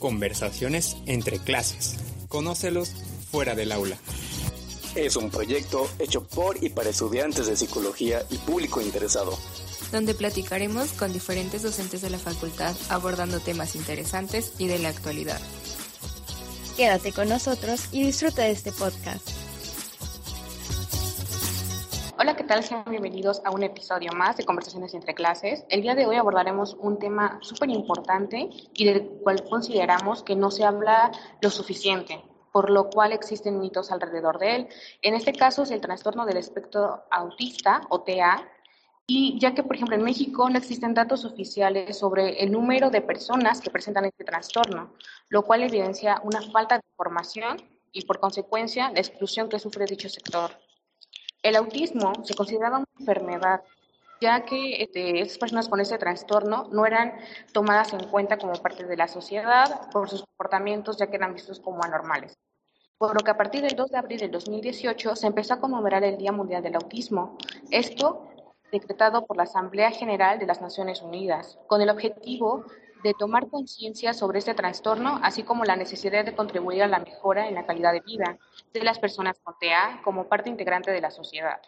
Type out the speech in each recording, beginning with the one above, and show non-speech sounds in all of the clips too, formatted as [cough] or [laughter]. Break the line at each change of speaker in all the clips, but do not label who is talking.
Conversaciones entre clases. Conócelos fuera del aula.
Es un proyecto hecho por y para estudiantes de psicología y público interesado.
Donde platicaremos con diferentes docentes de la facultad abordando temas interesantes y de la actualidad.
Quédate con nosotros y disfruta de este podcast.
Hola, ¿qué tal? Sean bienvenidos a un episodio más de Conversaciones entre clases. El día de hoy abordaremos un tema súper importante y del cual consideramos que no se habla lo suficiente, por lo cual existen mitos alrededor de él. En este caso es el trastorno del espectro autista o TEA, y ya que, por ejemplo, en México no existen datos oficiales sobre el número de personas que presentan este trastorno, lo cual evidencia una falta de información y, por consecuencia, la exclusión que sufre dicho sector. El autismo se consideraba una enfermedad, ya que este, esas personas con ese trastorno no eran tomadas en cuenta como parte de la sociedad por sus comportamientos, ya que eran vistos como anormales. Por lo que a partir del 2 de abril del 2018 se empezó a conmemorar el Día Mundial del Autismo. Esto decretado por la Asamblea General de las Naciones Unidas, con el objetivo de tomar conciencia sobre este trastorno, así como la necesidad de contribuir a la mejora en la calidad de vida de las personas con TEA como parte integrante de la sociedad.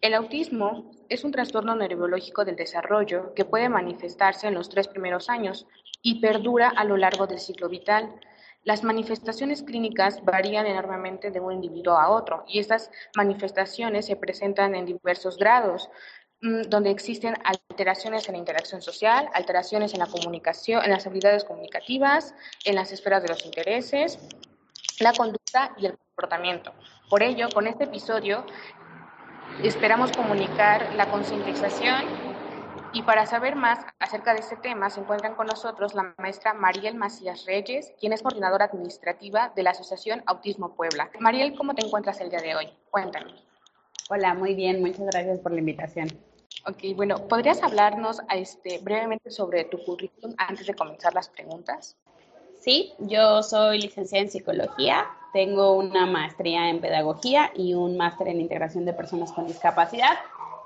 El autismo es un trastorno neurobiológico del desarrollo que puede manifestarse en los tres primeros años y perdura a lo largo del ciclo vital. Las manifestaciones clínicas varían enormemente de un individuo a otro y estas manifestaciones se presentan en diversos grados, donde existen alteraciones en la interacción social, alteraciones en la comunicación, en las habilidades comunicativas, en las esferas de los intereses, la conducta y el comportamiento. Por ello, con este episodio esperamos comunicar la concientización y para saber más acerca de este tema se encuentran con nosotros la maestra Mariel Macías Reyes, quien es coordinadora administrativa de la Asociación Autismo Puebla. Mariel, ¿cómo te encuentras el día de hoy? Cuéntame.
Hola, muy bien, muchas gracias por la invitación.
Ok, bueno, ¿podrías hablarnos este, brevemente sobre tu currículum antes de comenzar las preguntas?
Sí, yo soy licenciada en psicología, tengo una maestría en pedagogía y un máster en integración de personas con discapacidad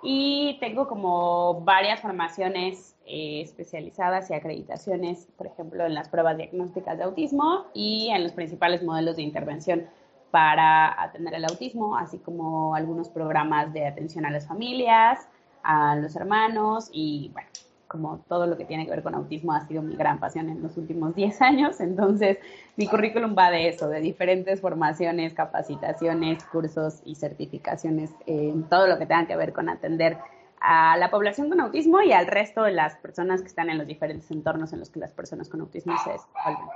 y tengo como varias formaciones eh, especializadas y acreditaciones, por ejemplo, en las pruebas diagnósticas de autismo y en los principales modelos de intervención para atender el autismo, así como algunos programas de atención a las familias, a los hermanos y bueno, como todo lo que tiene que ver con autismo ha sido mi gran pasión en los últimos [laughs] 10 años, entonces mi currículum va de eso, de diferentes formaciones, capacitaciones, cursos y certificaciones en todo lo que tenga que ver con atender a la población con autismo y al resto de las personas que están en los diferentes entornos en los que las personas con autismo se desenvuelven.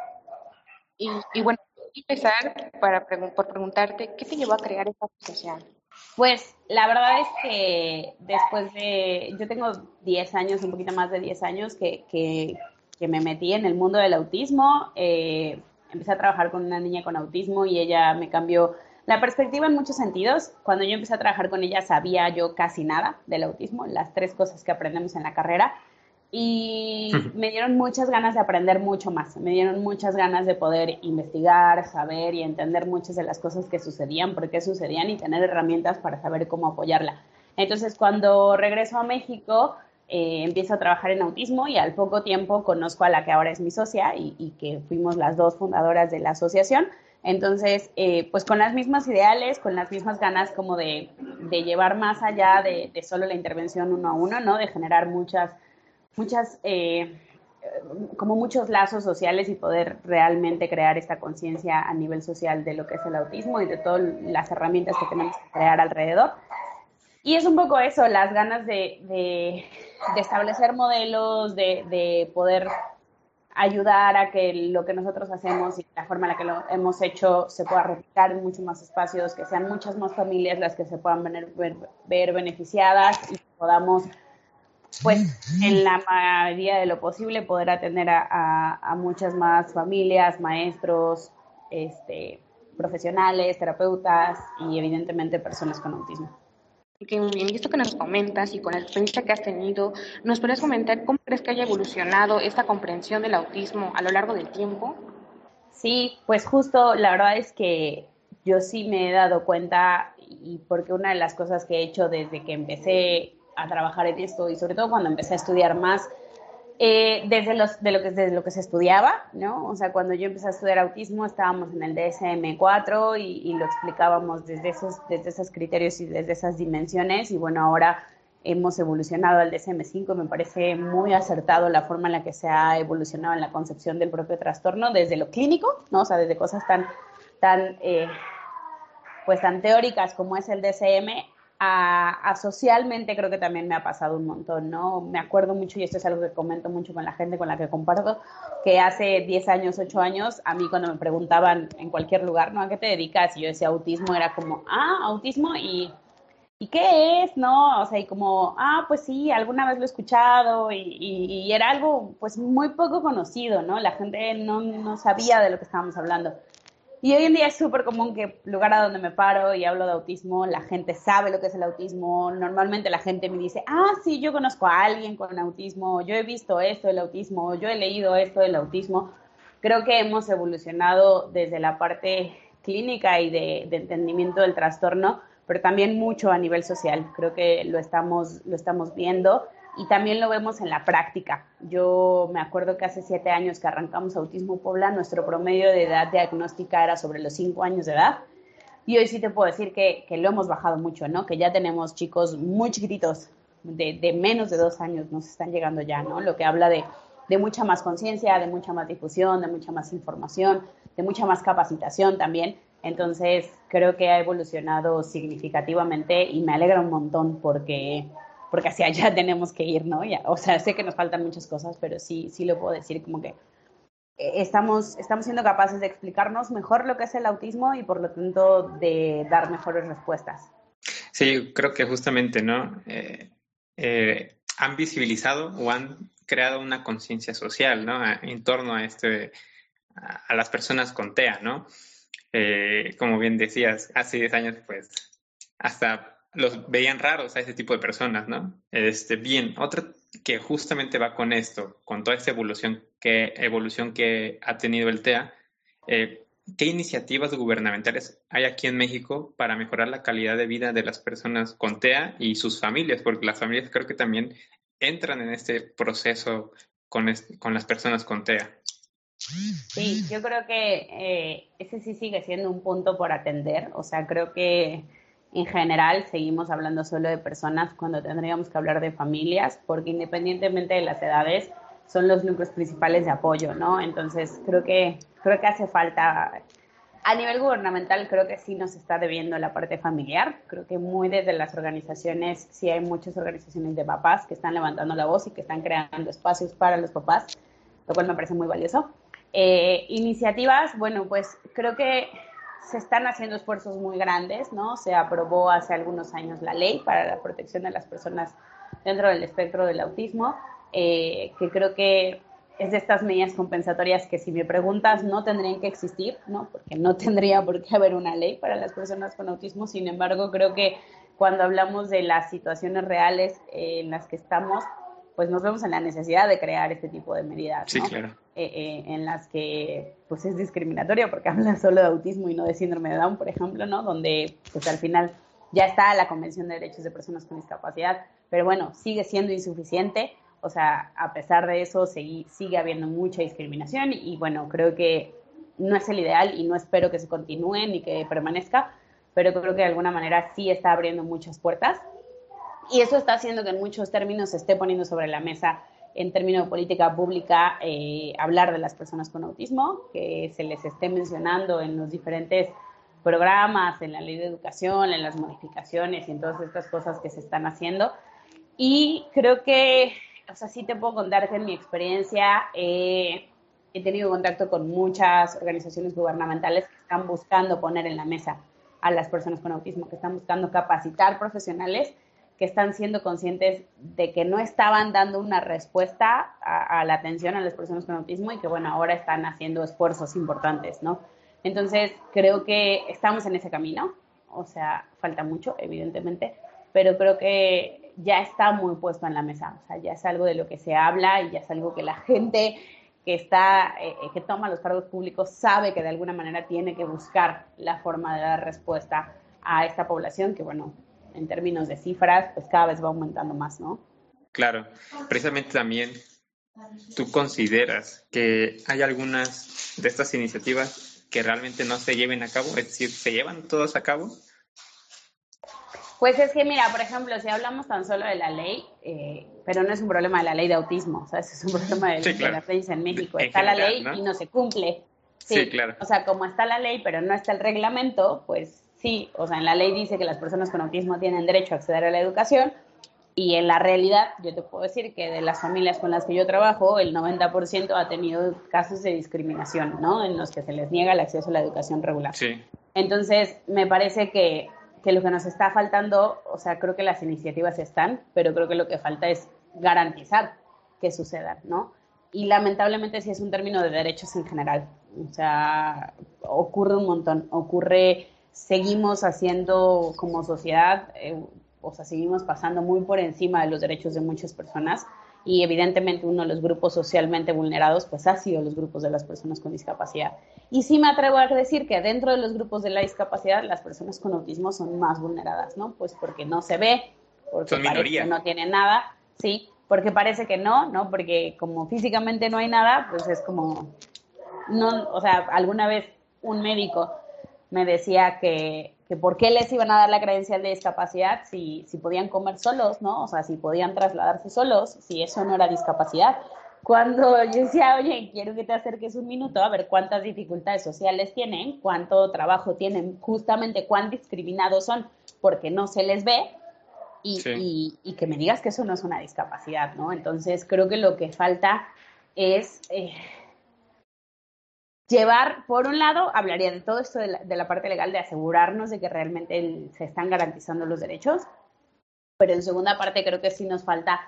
Y, y bueno, empezar para por preguntarte, ¿qué te llevó a crear esta asociación?
Pues la verdad es que después de, yo tengo 10 años, un poquito más de 10 años que, que, me metí en el mundo del autismo, eh, empecé a trabajar con una niña con autismo y ella me cambió la perspectiva en muchos sentidos. Cuando yo empecé a trabajar con ella sabía yo casi nada del autismo, las tres cosas que aprendemos en la carrera y me dieron muchas ganas de aprender mucho más, me dieron muchas ganas de poder investigar, saber y entender muchas de las cosas que sucedían, por qué sucedían y tener herramientas para saber cómo apoyarla. Entonces, cuando regreso a México, eh, empiezo a trabajar en autismo y al poco tiempo conozco a la que ahora es mi socia y, que fuimos las dos fundadoras de la asociación. Entonces, eh, pues con las mismas ideales, con las mismas ganas como de, llevar más allá de, de, solo la intervención uno a uno, ¿no? De generar muchas muchas, eh, como muchos lazos sociales y poder realmente crear esta conciencia a nivel social de lo que es el autismo y de todas las herramientas que tenemos que crear alrededor. Y es un poco eso, las ganas de, de, establecer modelos, de, de, poder ayudar a que lo que nosotros hacemos y la forma en la que lo hemos hecho se pueda replicar en muchos más espacios, que sean muchas más familias las que se puedan ver, ver, beneficiadas y podamos pues en la mayoría de lo posible poder atender a, muchas más familias, maestros, este, profesionales, terapeutas y evidentemente personas con autismo.
Muy bien. Y esto que nos comentas y con la experiencia que has tenido, ¿nos podrías comentar cómo crees que haya evolucionado esta comprensión del autismo a lo largo del tiempo?
Sí, pues justo la verdad es que yo sí me he dado cuenta y porque una de las cosas que he hecho desde que empecé a trabajar en esto y sobre todo cuando empecé a estudiar más, Eh, desde, los, de lo que, desde lo que se estudiaba, ¿no? O sea, cuando yo empecé a estudiar autismo estábamos en el DSM-4 y, y, lo explicábamos desde esos, desde esos criterios y desde esas dimensiones y bueno, ahora hemos evolucionado al DSM-5, me parece muy acertado la forma en la que se ha evolucionado en la concepción del propio trastorno desde lo clínico, ¿no? O sea, desde cosas tan, tan, eh, pues tan teóricas como es el DSM a, socialmente creo que también me ha pasado un montón, ¿no? Me acuerdo mucho, y esto es algo que comento mucho con la gente con la que comparto, que hace 10 años, 8 años, a mí cuando me preguntaban en cualquier lugar, ¿no? ¿A qué te dedicas? Y yo decía autismo, era como, ah, autismo, y, ¿y qué es? ¿No? O sea, y como, ah, pues sí, alguna vez lo he escuchado, y, y, era algo, pues, muy poco conocido, ¿no? La gente no, no sabía de lo que estábamos hablando. Y hoy en día es súper común que lugar a donde me paro y hablo de autismo, la gente sabe lo que es el autismo. Normalmente la gente me dice, ah, sí, yo conozco a alguien con autismo, yo he visto esto del autismo, yo he leído esto del autismo. Creo que hemos evolucionado desde la parte clínica y de, entendimiento del trastorno, pero también mucho a nivel social. Creo que lo estamos, lo estamos viendo y también lo vemos en la práctica. Yo me acuerdo que hace siete años que arrancamos Autismo Puebla, nuestro promedio de edad diagnóstica era sobre los cinco años de edad. Y hoy sí te puedo decir que, que lo hemos bajado mucho, ¿no? Que ya tenemos chicos muy chiquititos, de, de, menos de dos años, nos están llegando ya, ¿no? Lo que habla de, de mucha más conciencia, de mucha más difusión, de mucha más información, de mucha más capacitación también. Entonces, creo que ha evolucionado significativamente y me alegra un montón porque porque hacia allá [laughs] tenemos que ir, ¿no? Ya, o sea, sé que nos faltan muchas cosas, pero sí, sí lo puedo decir como que eh, estamos, estamos siendo capaces de explicarnos mejor lo que es el autismo y por lo tanto de dar mejores respuestas.
Sí, creo que justamente, ¿no? Eh, eh, han visibilizado o han creado una conciencia social, ¿no? En torno a este, a, las personas con TEA, ¿no? como bien decías, hace 10 años, pues, hasta los veían raros a ese tipo de personas, ¿no? Este, bien, otra que justamente va con esto, con toda esta evolución que, evolución que ha tenido el TEA, eh, ¿qué iniciativas gubernamentales hay aquí en México para mejorar la calidad de vida de las personas con TEA y sus familias? Porque las familias creo que también entran en este proceso con, con las personas con TEA.
Sí, yo creo que eh, ese sí sigue siendo un punto por atender. O sea, creo que en general seguimos hablando solo de personas cuando tendríamos que hablar de familias, porque independientemente de las edades, son los núcleos principales de apoyo, ¿no? Entonces, creo que, creo que hace falta, a nivel gubernamental, creo que sí nos está debiendo la parte familiar. Creo que muy desde las organizaciones, sí hay muchas organizaciones de papás que están levantando la voz y que están creando espacios para los papás, lo cual me parece muy valioso. Eh, iniciativas, bueno, pues creo que se están haciendo esfuerzos muy grandes, ¿no? Se aprobó hace algunos años la ley para la protección de las personas dentro del espectro del autismo, eh, que creo que es de estas medidas compensatorias que si me preguntas no tendrían que existir, ¿no? Porque no tendría por qué haber una ley para las personas con autismo, sin embargo creo que cuando hablamos de las situaciones reales en las que estamos, pues nos vemos en la necesidad de crear este tipo de medidas.
Sí, claro.
Eh, eh, en las que pues es discriminatorio porque [laughs] habla solo de autismo y no de síndrome de Down, por ejemplo, ¿no? Donde pues al final ya está la Convención de Derechos de Personas con Discapacidad, pero bueno, sigue siendo insuficiente, o sea, a pesar de eso sigue, sigue habiendo mucha discriminación y bueno, creo que no es el ideal y no espero que se continúe ni que permanezca, pero creo que de alguna manera sí está abriendo muchas puertas y eso está haciendo que en muchos términos se esté poniendo sobre la mesa, en términos de política pública, eh, hablar de las personas con autismo, que se les esté mencionando en los diferentes programas, en la ley de educación, en las modificaciones y en todas estas cosas que se están haciendo. Y creo que, o sea, sí te puedo contar en mi experiencia eh, he tenido contacto con muchas organizaciones gubernamentales que están buscando poner en la mesa a las personas con autismo, que están buscando capacitar profesionales que están siendo conscientes de que no estaban dando una respuesta a, la atención a las personas con autismo y que, bueno, ahora están haciendo esfuerzos importantes, ¿no? Entonces, creo que estamos en ese camino, o sea, falta mucho, evidentemente, pero creo que ya está muy puesto en la mesa, o sea, ya es algo de lo que se habla y ya es algo que la gente que está, eh, que toma los cargos públicos sabe que de alguna manera tiene que buscar la forma de dar respuesta a esta población que, bueno, en términos de cifras, pues cada vez va aumentando más, ¿no?
Claro, precisamente también ¿tú consideras que hay algunas de estas iniciativas que realmente no se lleven a cabo? Es decir, ¿se llevan todos a cabo?
Pues es que, mira, por ejemplo, si hablamos tan solo de la ley, eh, pero no es un problema de la ley de autismo, o sea, es un problema de, las leyes en México. está la ley y no se cumple. Sí, claro. O sea, como está la ley, pero no está el reglamento, pues sí, o sea, en la ley dice que las personas con autismo tienen derecho a acceder a la educación y en la realidad yo te puedo decir que de las familias con las que yo trabajo, el 90% ha tenido casos de discriminación, ¿no? En los que se les niega el acceso a la educación regular. Sí. Entonces, me parece que que lo que nos está faltando, o sea, creo que las iniciativas están, pero creo que lo que falta es garantizar que sucedan, ¿no? Y lamentablemente sí es un término de derechos en general. O sea, ocurre un montón, ocurre, seguimos haciendo como sociedad, eh, o sea, seguimos pasando muy por encima de los derechos de muchas personas y evidentemente uno de los grupos socialmente vulnerados pues ha sido los grupos de las personas con discapacidad. Y sí me atrevo a decir que dentro de los grupos de la discapacidad las personas con autismo son más vulneradas, ¿no? Pues porque no se ve, porque parece que no tienen nada, sí, porque parece que no, ¿no? Porque como físicamente no hay nada, pues es como, no, o sea, alguna vez un médico me decía que que por qué les iban a dar la credencial de discapacidad si, si podían comer solos, ¿no? O sea, si podían trasladarse solos, si eso no era discapacidad. Cuando yo decía, oye, quiero que te acerques un minuto a ver cuántas dificultades sociales tienen, cuánto trabajo tienen, justamente cuán discriminados son porque no se les ve, y, y, que me digas que eso no es una discapacidad, ¿no? Entonces creo que lo que falta es eh, llevar, por un lado, hablaría de todo esto de la, parte legal, de asegurarnos de que realmente se están garantizando los derechos, pero en segunda parte creo que sí nos falta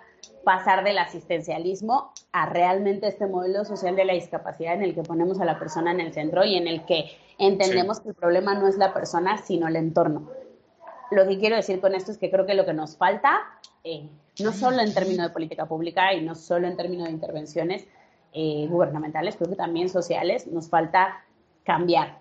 pasar del asistencialismo a realmente este modelo social de la discapacidad en el que ponemos a la persona en el centro y en el que entendemos que el problema no es la persona, sino el entorno. Lo que quiero decir con esto es que creo que lo que nos falta, eh, no solo en términos de política pública y no solo en términos de intervenciones, eh, gubernamentales, creo que también sociales, nos falta cambiar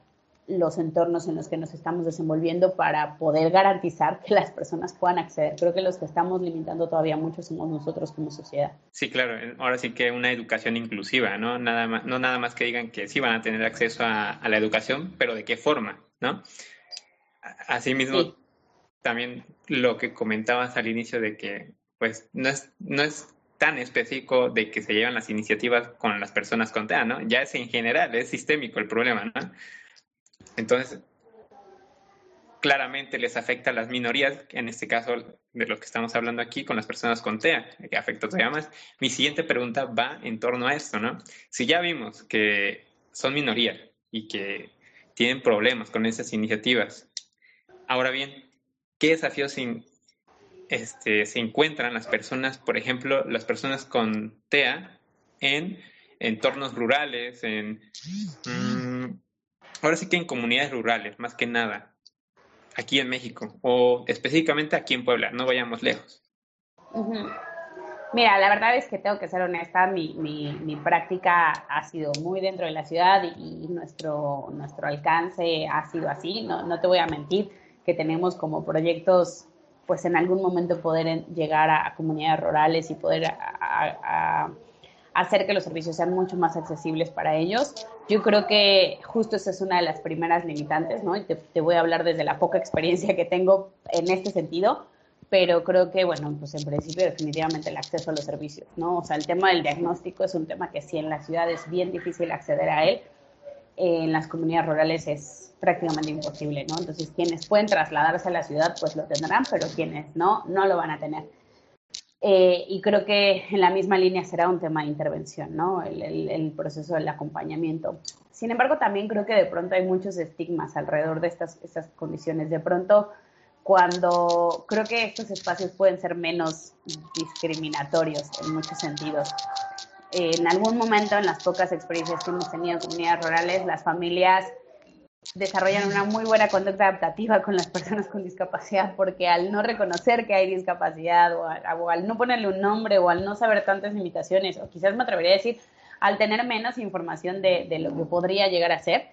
los entornos en los que nos estamos desenvolviendo para poder garantizar que las personas puedan acceder. Creo que los que estamos limitando todavía mucho somos nosotros como sociedad.
Sí, claro. Ahora sí que una educación inclusiva, ¿no? Nada más, no nada más que digan que sí van a tener acceso a, la educación, pero de qué forma, ¿no? Asimismo, también lo que comentabas al inicio de que, pues, no es, no es tan específico de que se llevan las iniciativas con las personas con TEA, ¿no? Ya es en general, es sistémico el problema, ¿no? Entonces, claramente les afecta a las minorías, en este caso de lo que estamos hablando aquí, con las personas con TEA, que afecta todavía más. Mi siguiente pregunta va en torno a esto, ¿no? Si ya vimos que son minorías y que tienen problemas con esas iniciativas, ahora bien, ¿qué desafíos este, se encuentran las personas, por ejemplo, las personas con TEA en entornos rurales, en... Mm, ahora sí que en comunidades rurales, más que nada, aquí en México, o específicamente aquí en Puebla, no vayamos lejos.
Mira, la verdad es que tengo que ser honesta, mi, mi, mi, práctica ha sido muy dentro de la ciudad y, nuestro, nuestro alcance ha sido así, no, no te voy a mentir que tenemos como proyectos pues en algún momento poder llegar a, comunidades rurales y poder hacer que los servicios sean mucho más accesibles para ellos. Yo creo que justo esa es una de las primeras limitantes, ¿no? Y te, te, voy a hablar desde la poca experiencia que tengo en este sentido, pero creo que, bueno, pues en principio definitivamente el acceso a los servicios, ¿no? O sea, el tema del diagnóstico es un tema que sí en la ciudad es bien difícil acceder a él, en las comunidades rurales es prácticamente imposible, ¿no? Entonces, quienes pueden trasladarse a la ciudad, pues lo tendrán, pero quienes no, no lo van a tener. Eh, y creo que en la misma línea será un tema de intervención, ¿no? El, proceso del acompañamiento. Sin embargo, también creo que de pronto hay muchos estigmas alrededor de estas, estas condiciones. De pronto, cuando creo que estos espacios pueden ser menos discriminatorios en muchos sentidos. En algún momento, en las pocas experiencias que hemos tenido en comunidades rurales, las familias desarrollan una muy buena conducta adaptativa con las personas con discapacidad, porque al no reconocer que hay discapacidad o, al no ponerle un nombre o al no saber tantas limitaciones, o quizás me atrevería a decir, al tener menos información de, lo que podría llegar a ser,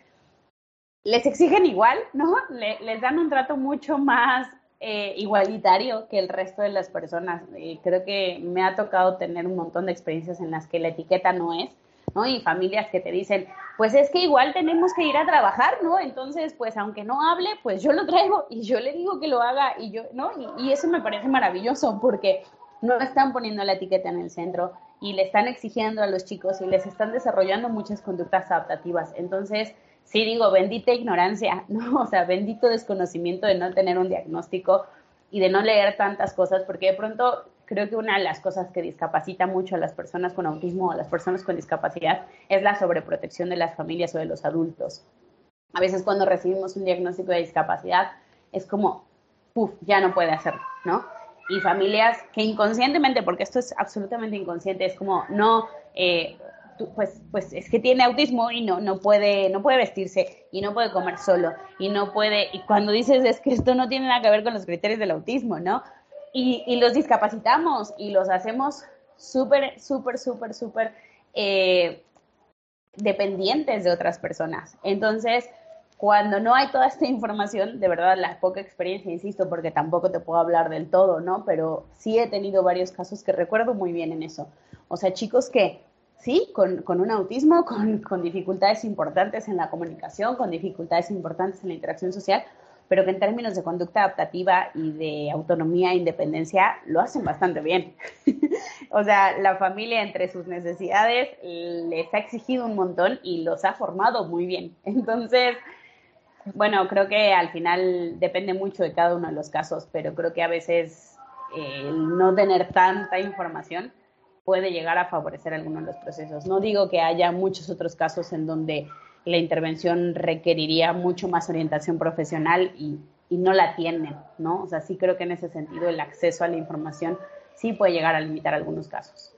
les exigen igual, ¿no? les dan un trato mucho más eh, igualitario que el resto de las personas. Eh, creo que me ha tocado tener un montón de experiencias en las que la etiqueta no es, ¿no? Y familias que te dicen, pues es que igual tenemos que ir a trabajar, ¿no? Entonces, pues aunque no hable, pues yo lo traigo y yo le digo que lo haga y yo, ¿no? Y, y eso me parece maravilloso porque no están poniendo la etiqueta en el centro y le están exigiendo a los chicos y les están desarrollando muchas conductas adaptativas. Entonces, sí digo, bendita ignorancia, [laughs] ¿no? O sea, bendito desconocimiento de no tener un diagnóstico y de no leer tantas cosas, porque de pronto creo que una de las cosas que discapacita mucho a las personas con autismo o a las personas con discapacidad es la sobreprotección de las familias o de los adultos. A veces cuando recibimos un diagnóstico de discapacidad es como, puff, ya no puede hacerlo, ¿no? Y familias que inconscientemente, porque esto es absolutamente inconsciente, es como, no, eh, pues, pues es que tiene autismo y no, no, puede, no puede vestirse y no puede comer solo y no puede, y cuando dices es que esto no tiene nada que ver con los criterios del autismo, ¿no? Y, y los discapacitamos y los hacemos súper, súper, súper, súper eh, dependientes de otras personas. Entonces, cuando no hay toda esta información, de verdad, la poca experiencia, insisto, porque tampoco te puedo hablar del todo, ¿no? Pero sí he tenido varios casos que recuerdo muy bien en eso. O sea, chicos que sí, con, un autismo, [laughs] con, dificultades importantes en la comunicación, con dificultades importantes en la interacción social, pero que en términos de conducta adaptativa y de autonomía e independencia lo hacen bastante bien. [laughs] o sea, la familia entre sus necesidades les ha exigido un montón y los ha formado muy bien. [laughs] Entonces, bueno, creo que al final depende mucho de cada uno de los casos, pero creo que a veces eh, el no tener tanta información puede llegar a favorecer algunos de los procesos. No digo que haya muchos otros casos en donde la intervención requeriría mucho más orientación profesional y, no la tienen, ¿no? O sea, sí creo que en ese sentido el acceso a la información sí puede llegar a limitar algunos casos.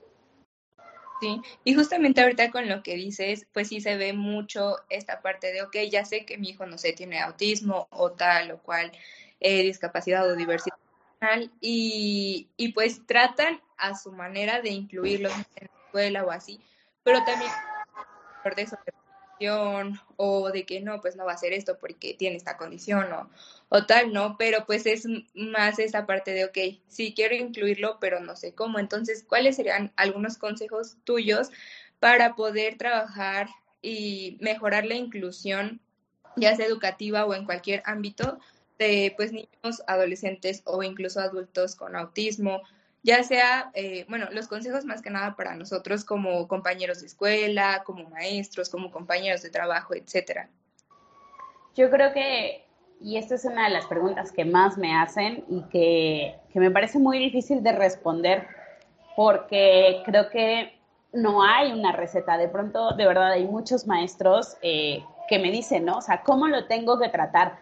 Sí, y justamente ahorita con lo que dices, pues sí se ve mucho esta parte de, ok, ya sé que mi hijo, no sé, tiene autismo o tal o cual eh, discapacidad o diversidad y, y pues tratan a su manera de incluirlos en la escuela o así, pero también de o de que no, pues no va a hacer esto porque tiene esta condición o, o tal, ¿no? Pero pues es más esa parte de, ok, sí quiero incluirlo, pero no sé cómo. Entonces, ¿cuáles serían algunos consejos tuyos para poder trabajar y mejorar la inclusión, ya sea educativa o en cualquier ámbito, de pues niños, adolescentes o incluso adultos con autismo, ya sea, eh, bueno, los consejos más que nada para nosotros como compañeros de escuela, como maestros, como compañeros de trabajo, etcétera.
Yo creo que, y esta es una de las preguntas que más me hacen y que, que me parece muy difícil de responder porque creo que no hay una receta. De pronto, de verdad, hay muchos maestros eh, que me dicen, ¿no? O sea, ¿cómo lo tengo que tratar?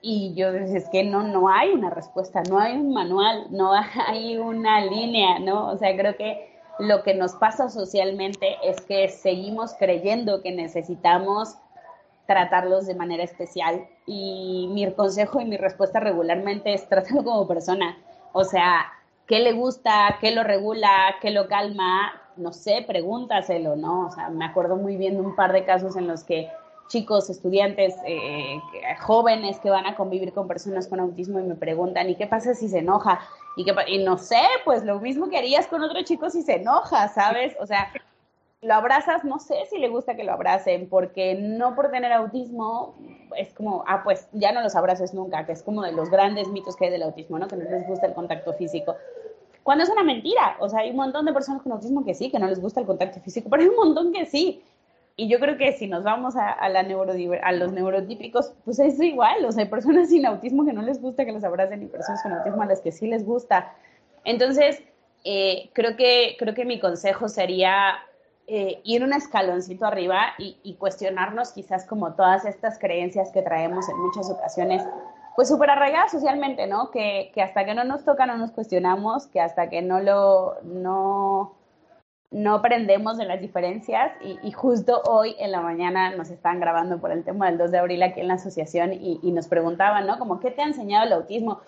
Y yo decía, es que no, no hay una respuesta, no hay un manual, no [laughs] hay una línea, ¿no? O sea, creo que lo que nos pasa socialmente es que seguimos creyendo que necesitamos tratarlos de manera especial y mi consejo y mi respuesta regularmente es tratarlo como persona. O sea, ¿qué le gusta? ¿Qué lo regula? ¿Qué lo calma? No sé, pregúntaselo, ¿no? O sea, me acuerdo muy bien de un par de casos en los que chicos, estudiantes, eh, jóvenes que van a convivir con personas con autismo y me preguntan, ¿y qué pasa si se enoja? Y, qué, y no sé, pues lo mismo que harías con otro chico si se enoja, ¿sabes? O sea, lo abrazas, no sé si le gusta que lo abracen, porque no por tener autismo es como, ah, pues ya no los abraces nunca, que es como de los grandes mitos que hay del autismo, ¿no? Que no les gusta el contacto físico. Cuando es una mentira, o sea, hay un montón de personas con autismo que sí, que no les gusta el contacto físico, pero hay un montón que sí. Y yo creo que si nos vamos a, la a los neurotípicos, pues es igual. O sea, hay personas sin autismo que no les gusta que los abracen y personas con autismo a las que sí les gusta. Entonces, eh, creo, que, creo que mi consejo sería eh, ir un escaloncito arriba y, cuestionarnos quizás como todas estas creencias que traemos en muchas ocasiones, pues súper arraigadas socialmente, ¿no? Que, que, hasta que no nos toca no nos cuestionamos, que hasta que no lo, no, no aprendemos de las diferencias y, justo hoy en la mañana nos están grabando por el tema del 2 de abril aquí en la asociación y, nos preguntaban, ¿no? Como, ¿qué te ha enseñado el autismo?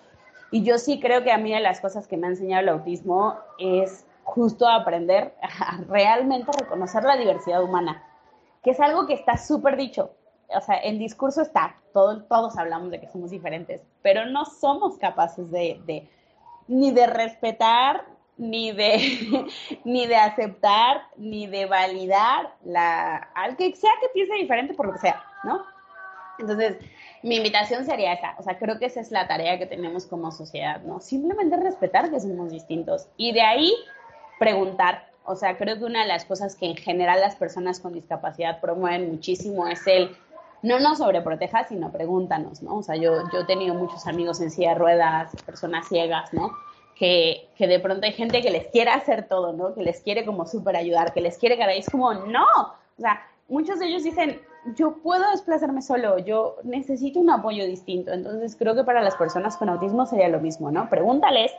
Y yo sí creo que a mí de las cosas que me ha enseñado el autismo es justo aprender a realmente reconocer la diversidad humana, que es algo que está súper dicho. o sea, en discurso está, todos hablamos de que somos diferentes, pero no somos capaces de, de ni de respetar, ni de, [laughs] ni de aceptar, ni de validar la, al que sea que piense diferente por lo que sea, ¿no? Entonces, mi invitación sería esa, o sea, creo que esa es la tarea que tenemos como sociedad, ¿no? Simplemente respetar que somos distintos y de ahí preguntar, o sea, creo que una de las cosas que en general las personas con discapacidad promueven muchísimo es el no nos sobreproteja, sino pregúntanos, ¿no? O sea, yo, yo he tenido muchos amigos en silla de ruedas, personas ciegas, ¿no? Que, que, de pronto hay gente que les quiere hacer todo, ¿no? Que les quiere como súper ayudar, que les quiere ganar. Y es como, no. O sea, muchos de ellos dicen, yo puedo desplazarme solo, yo necesito un apoyo distinto. Entonces, creo que para las personas con autismo sería lo mismo, ¿no? Pregúntales.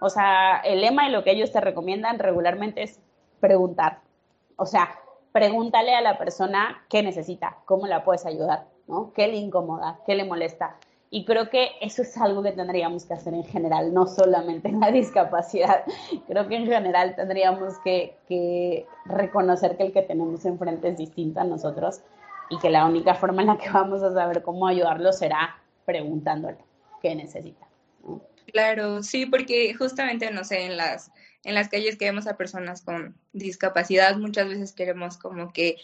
O sea, el lema y lo que ellos te recomiendan regularmente es preguntar. O sea, pregúntale a la persona qué necesita, cómo la puedes ayudar, ¿no? ¿Qué le incomoda? ¿Qué le molesta? Y creo que eso es algo que tendríamos que hacer en general, no solamente en [laughs] la discapacidad. Creo que en general tendríamos que, reconocer que el que tenemos enfrente es distinto a nosotros y que la única forma en la que vamos a saber cómo ayudarlo será preguntándole qué necesita.
Claro, sí, porque justamente, no sé, en las en las calles que vemos a personas con discapacidad, muchas veces queremos como que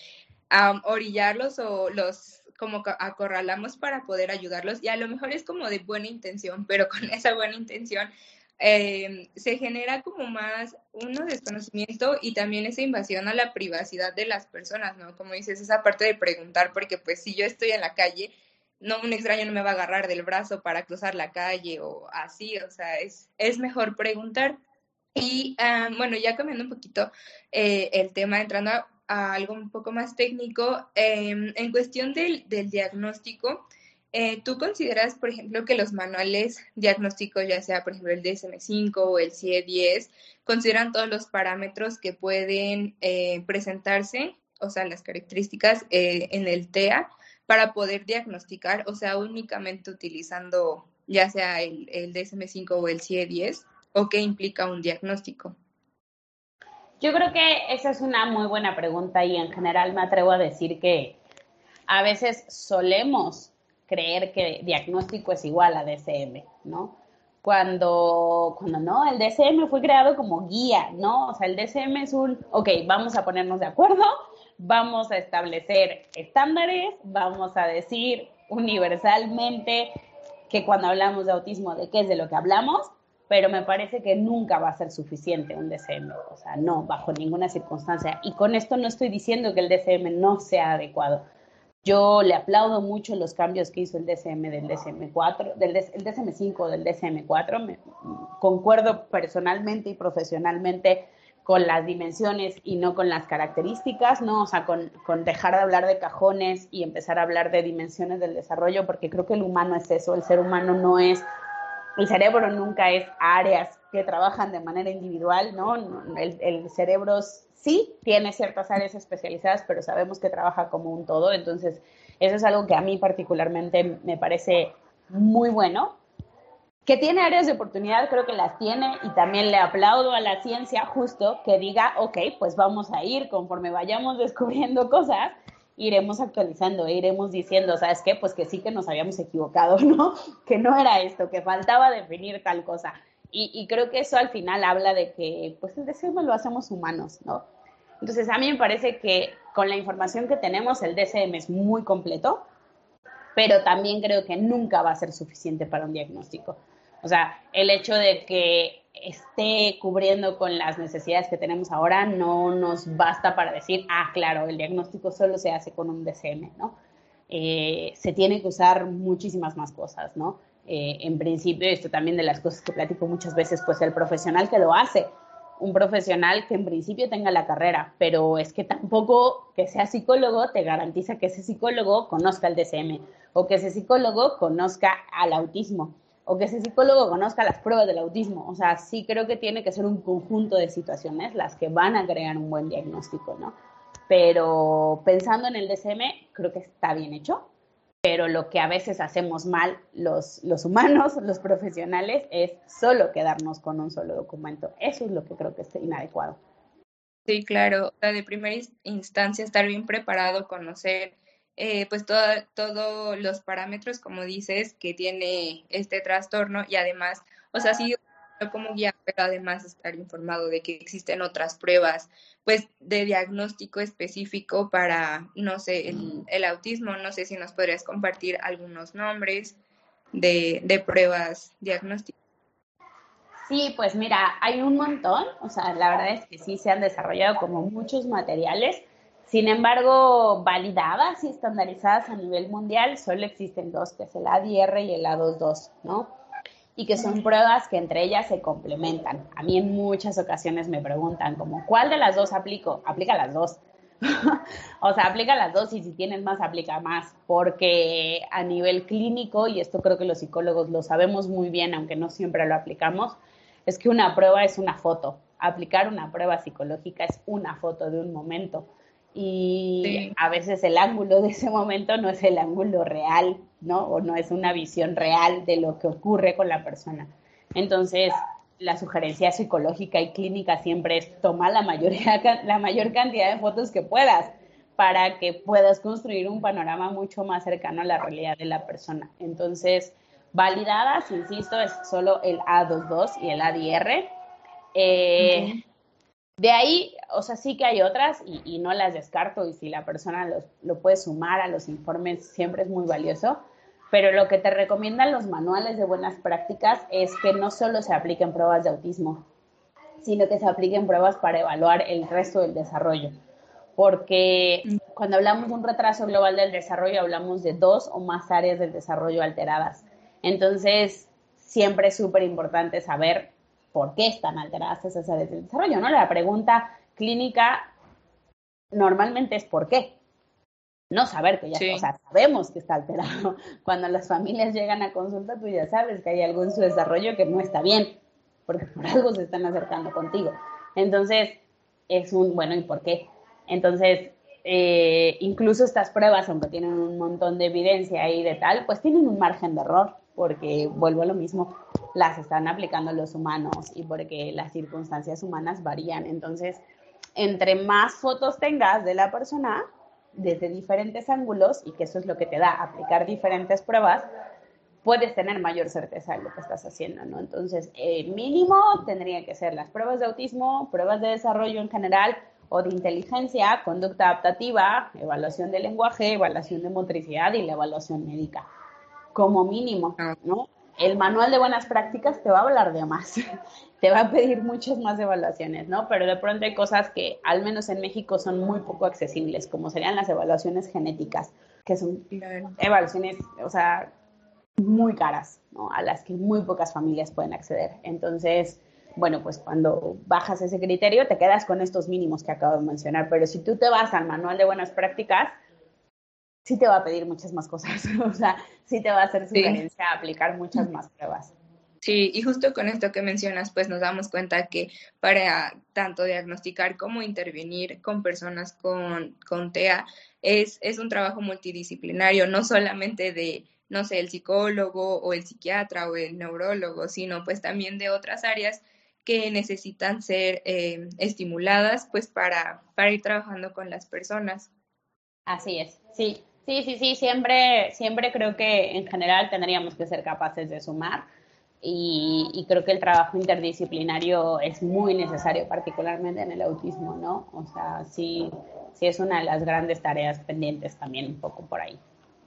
orillarlos o los como acorralamos para poder ayudarlos y a lo mejor es como de buena intención, [laughs] pero con esa buena intención eh, se genera como más uno desconocimiento y también esa invasión a la privacidad de las personas, ¿no? Como dices, esa parte de preguntar, porque pues si yo estoy en la calle, no un extraño no me va a agarrar del brazo para cruzar la calle o así, o sea, es, es mejor preguntar. Y ah, bueno, ya cambiando un poquito eh, el tema, entrando a, algo un poco más técnico, em, en cuestión del, del diagnóstico, eh, ¿tú consideras, por ejemplo, que los manuales diagnósticos, ya sea, por ejemplo, el DSM5 o el CIE-10, consideran todos los parámetros que pueden eh, presentarse, o sea, las características en el TEA, para poder diagnosticar, o sea, únicamente utilizando ya sea el, el DSM5 o el CIE-10? o qué implica un diagnóstico?
Yo creo que esa es una muy buena pregunta y en general me atrevo a decir que a veces solemos creer que diagnóstico es igual a DSM, ¿no? Cuando, cuando no, el DSM fue creado como guía, ¿no? O sea, el DSM es un, ok, vamos a ponernos de acuerdo, vamos a establecer estándares, vamos a decir universalmente que cuando hablamos de autismo, de qué es de lo que hablamos, pero me parece que nunca va a ser suficiente un DCM, o sea, no, bajo ninguna circunstancia. Y con esto no estoy diciendo que el DCM no sea adecuado. Yo le aplaudo mucho los cambios que hizo el DCM del DCM4, del el DCM5 del DCM4. Me, concuerdo personalmente y profesionalmente con las dimensiones y no con las características, ¿no? O sea, con, dejar de hablar de cajones y empezar a hablar de dimensiones del desarrollo, porque creo que el humano es eso, el ser humano no es el cerebro nunca es áreas que trabajan de manera individual, ¿no? El, cerebro sí tiene ciertas áreas especializadas, pero sabemos que trabaja como un todo, entonces eso es algo que a mí particularmente me parece muy bueno. Que tiene áreas de oportunidad, creo que las tiene y también le aplaudo a la ciencia justo que diga, ok, pues vamos a ir conforme vayamos descubriendo cosas, iremos actualizando, iremos diciendo, ¿sabes qué? Pues que sí que nos habíamos equivocado, [laughs] ¿no? Que no era esto, que faltaba definir tal cosa. Y, creo que eso al final habla de que, pues el DCM lo hacemos humanos, ¿no? Entonces, a mí me parece que con la información que tenemos, el DCM es muy completo, pero también creo que nunca va a ser suficiente para un diagnóstico. O sea, el hecho de que esté cubriendo con las necesidades que tenemos ahora no nos basta para decir, ah, claro, el diagnóstico solo se hace con un DCM, ¿no? Eh, se tiene que usar muchísimas más cosas, ¿no? Eh, en principio, esto también de las cosas que platico muchas veces, pues el profesional que lo hace, un profesional que en principio tenga la carrera, pero es que tampoco que sea psicólogo te garantiza que ese psicólogo conozca el DCM o que ese psicólogo conozca al autismo o que ese psicólogo conozca las pruebas del autismo. O sea, sí creo que tiene que ser un conjunto de situaciones las que van a crear un buen diagnóstico, ¿no? Pero pensando en el DCM, creo que está bien hecho, pero lo que a veces hacemos mal los, los humanos, [laughs] los profesionales, es solo quedarnos con un solo documento. Eso es lo que creo que es inadecuado.
Sí, claro. de primera instancia estar bien preparado, conocer eh, pues todos los parámetros, como dices, que tiene este trastorno y además, o sea, sí como guía, pero además estar informado de que existen otras pruebas, pues de diagnóstico específico para, no sé, el, el autismo. No sé si nos podrías compartir algunos nombres de, de pruebas diagnósticas.
Sí, pues mira, hay un montón, o sea, la verdad es que sí se han desarrollado como muchos materiales sin embargo, validadas y estandarizadas a nivel mundial, solo existen dos, que es el ADR y el A22, ¿no? Y que son pruebas que entre ellas se complementan. A mí en muchas ocasiones me preguntan como, ¿cuál de las dos aplico? Aplica las dos. [laughs] o sea, aplica las dos y si tienes más, aplica más, porque a nivel clínico, y esto creo que los psicólogos lo sabemos muy bien, aunque no siempre lo aplicamos, es que una prueba es una foto. Aplicar una prueba psicológica es una foto de un momento y a veces el ángulo de ese momento no es el ángulo real, ¿no? O no es una visión real de lo que ocurre con la persona. Entonces, la sugerencia psicológica y clínica siempre es toma la, mayoría, [laughs] la mayor cantidad de fotos que puedas para que puedas construir un panorama mucho más cercano a la realidad de la persona. Entonces, validadas, insisto, es solo el A22 y el ADR. Eh, de ahí, o sea, sí que hay otras y, no las descarto y si la persona lo puede sumar a los informes siempre es muy valioso, pero lo que te recomiendan los manuales de buenas prácticas es que no solo se apliquen pruebas de autismo, sino que se apliquen pruebas para evaluar el resto del desarrollo. Porque cuando hablamos de un retraso global del desarrollo, hablamos de dos o más áreas del desarrollo alteradas. Entonces, siempre es súper importante saber por qué están alteradas esas áreas del desarrollo, ¿no? La pregunta clínica normalmente es por qué. No saber que ya, o sea, sabemos que está alterado. [laughs] Cuando las familias llegan a consulta, tú ya sabes que hay algo en su desarrollo que no está bien, porque por algo se están acercando contigo. Entonces, es un, bueno, ¿y por qué? Entonces, eh, incluso estas pruebas, aunque tienen un montón de evidencia ahí de tal, pues tienen un margen de error, porque vuelvo a lo mismo, las están aplicando los humanos y porque las circunstancias humanas varían. Entonces, entre más fotos tengas de la persona desde diferentes ángulos, y que eso es lo que te da aplicar diferentes pruebas, puedes tener mayor certeza de lo que estás haciendo, ¿no? Entonces, eh, mínimo tendría que ser las pruebas de autismo, pruebas de desarrollo en general o de inteligencia, conducta adaptativa, evaluación de lenguaje, evaluación de motricidad y la evaluación médica, como mínimo, ¿no? El manual de buenas prácticas te va a hablar de más, [laughs] te va a pedir muchas más evaluaciones, ¿no? Pero de pronto hay cosas que, al menos en México, son muy poco accesibles, como serían las evaluaciones genéticas, que son evaluaciones, o sea, muy caras, ¿no? A las que muy pocas familias pueden acceder. Entonces, bueno, pues cuando bajas ese criterio, te quedas con estos mínimos que acabo de mencionar, pero si tú te vas al manual de buenas prácticas, sí te va a pedir muchas más cosas, [laughs] o sea, sí te va a hacer sugerencia aplicar muchas más pruebas.
Sí, y justo con esto que mencionas, pues nos damos cuenta que para tanto diagnosticar como intervenir con personas con, con TEA es, es un trabajo multidisciplinario, no solamente de, no sé, el psicólogo o el psiquiatra o el neurólogo, sino pues también de otras áreas que necesitan ser eh, estimuladas pues para, para ir trabajando con las personas.
Así es, sí, Sí, sí, sí, siempre, siempre creo que en general tendríamos que ser capaces de sumar y, creo que el trabajo interdisciplinario es muy necesario, particularmente en el autismo, ¿no? O sea, sí, sí es una de las grandes tareas pendientes también un poco por ahí.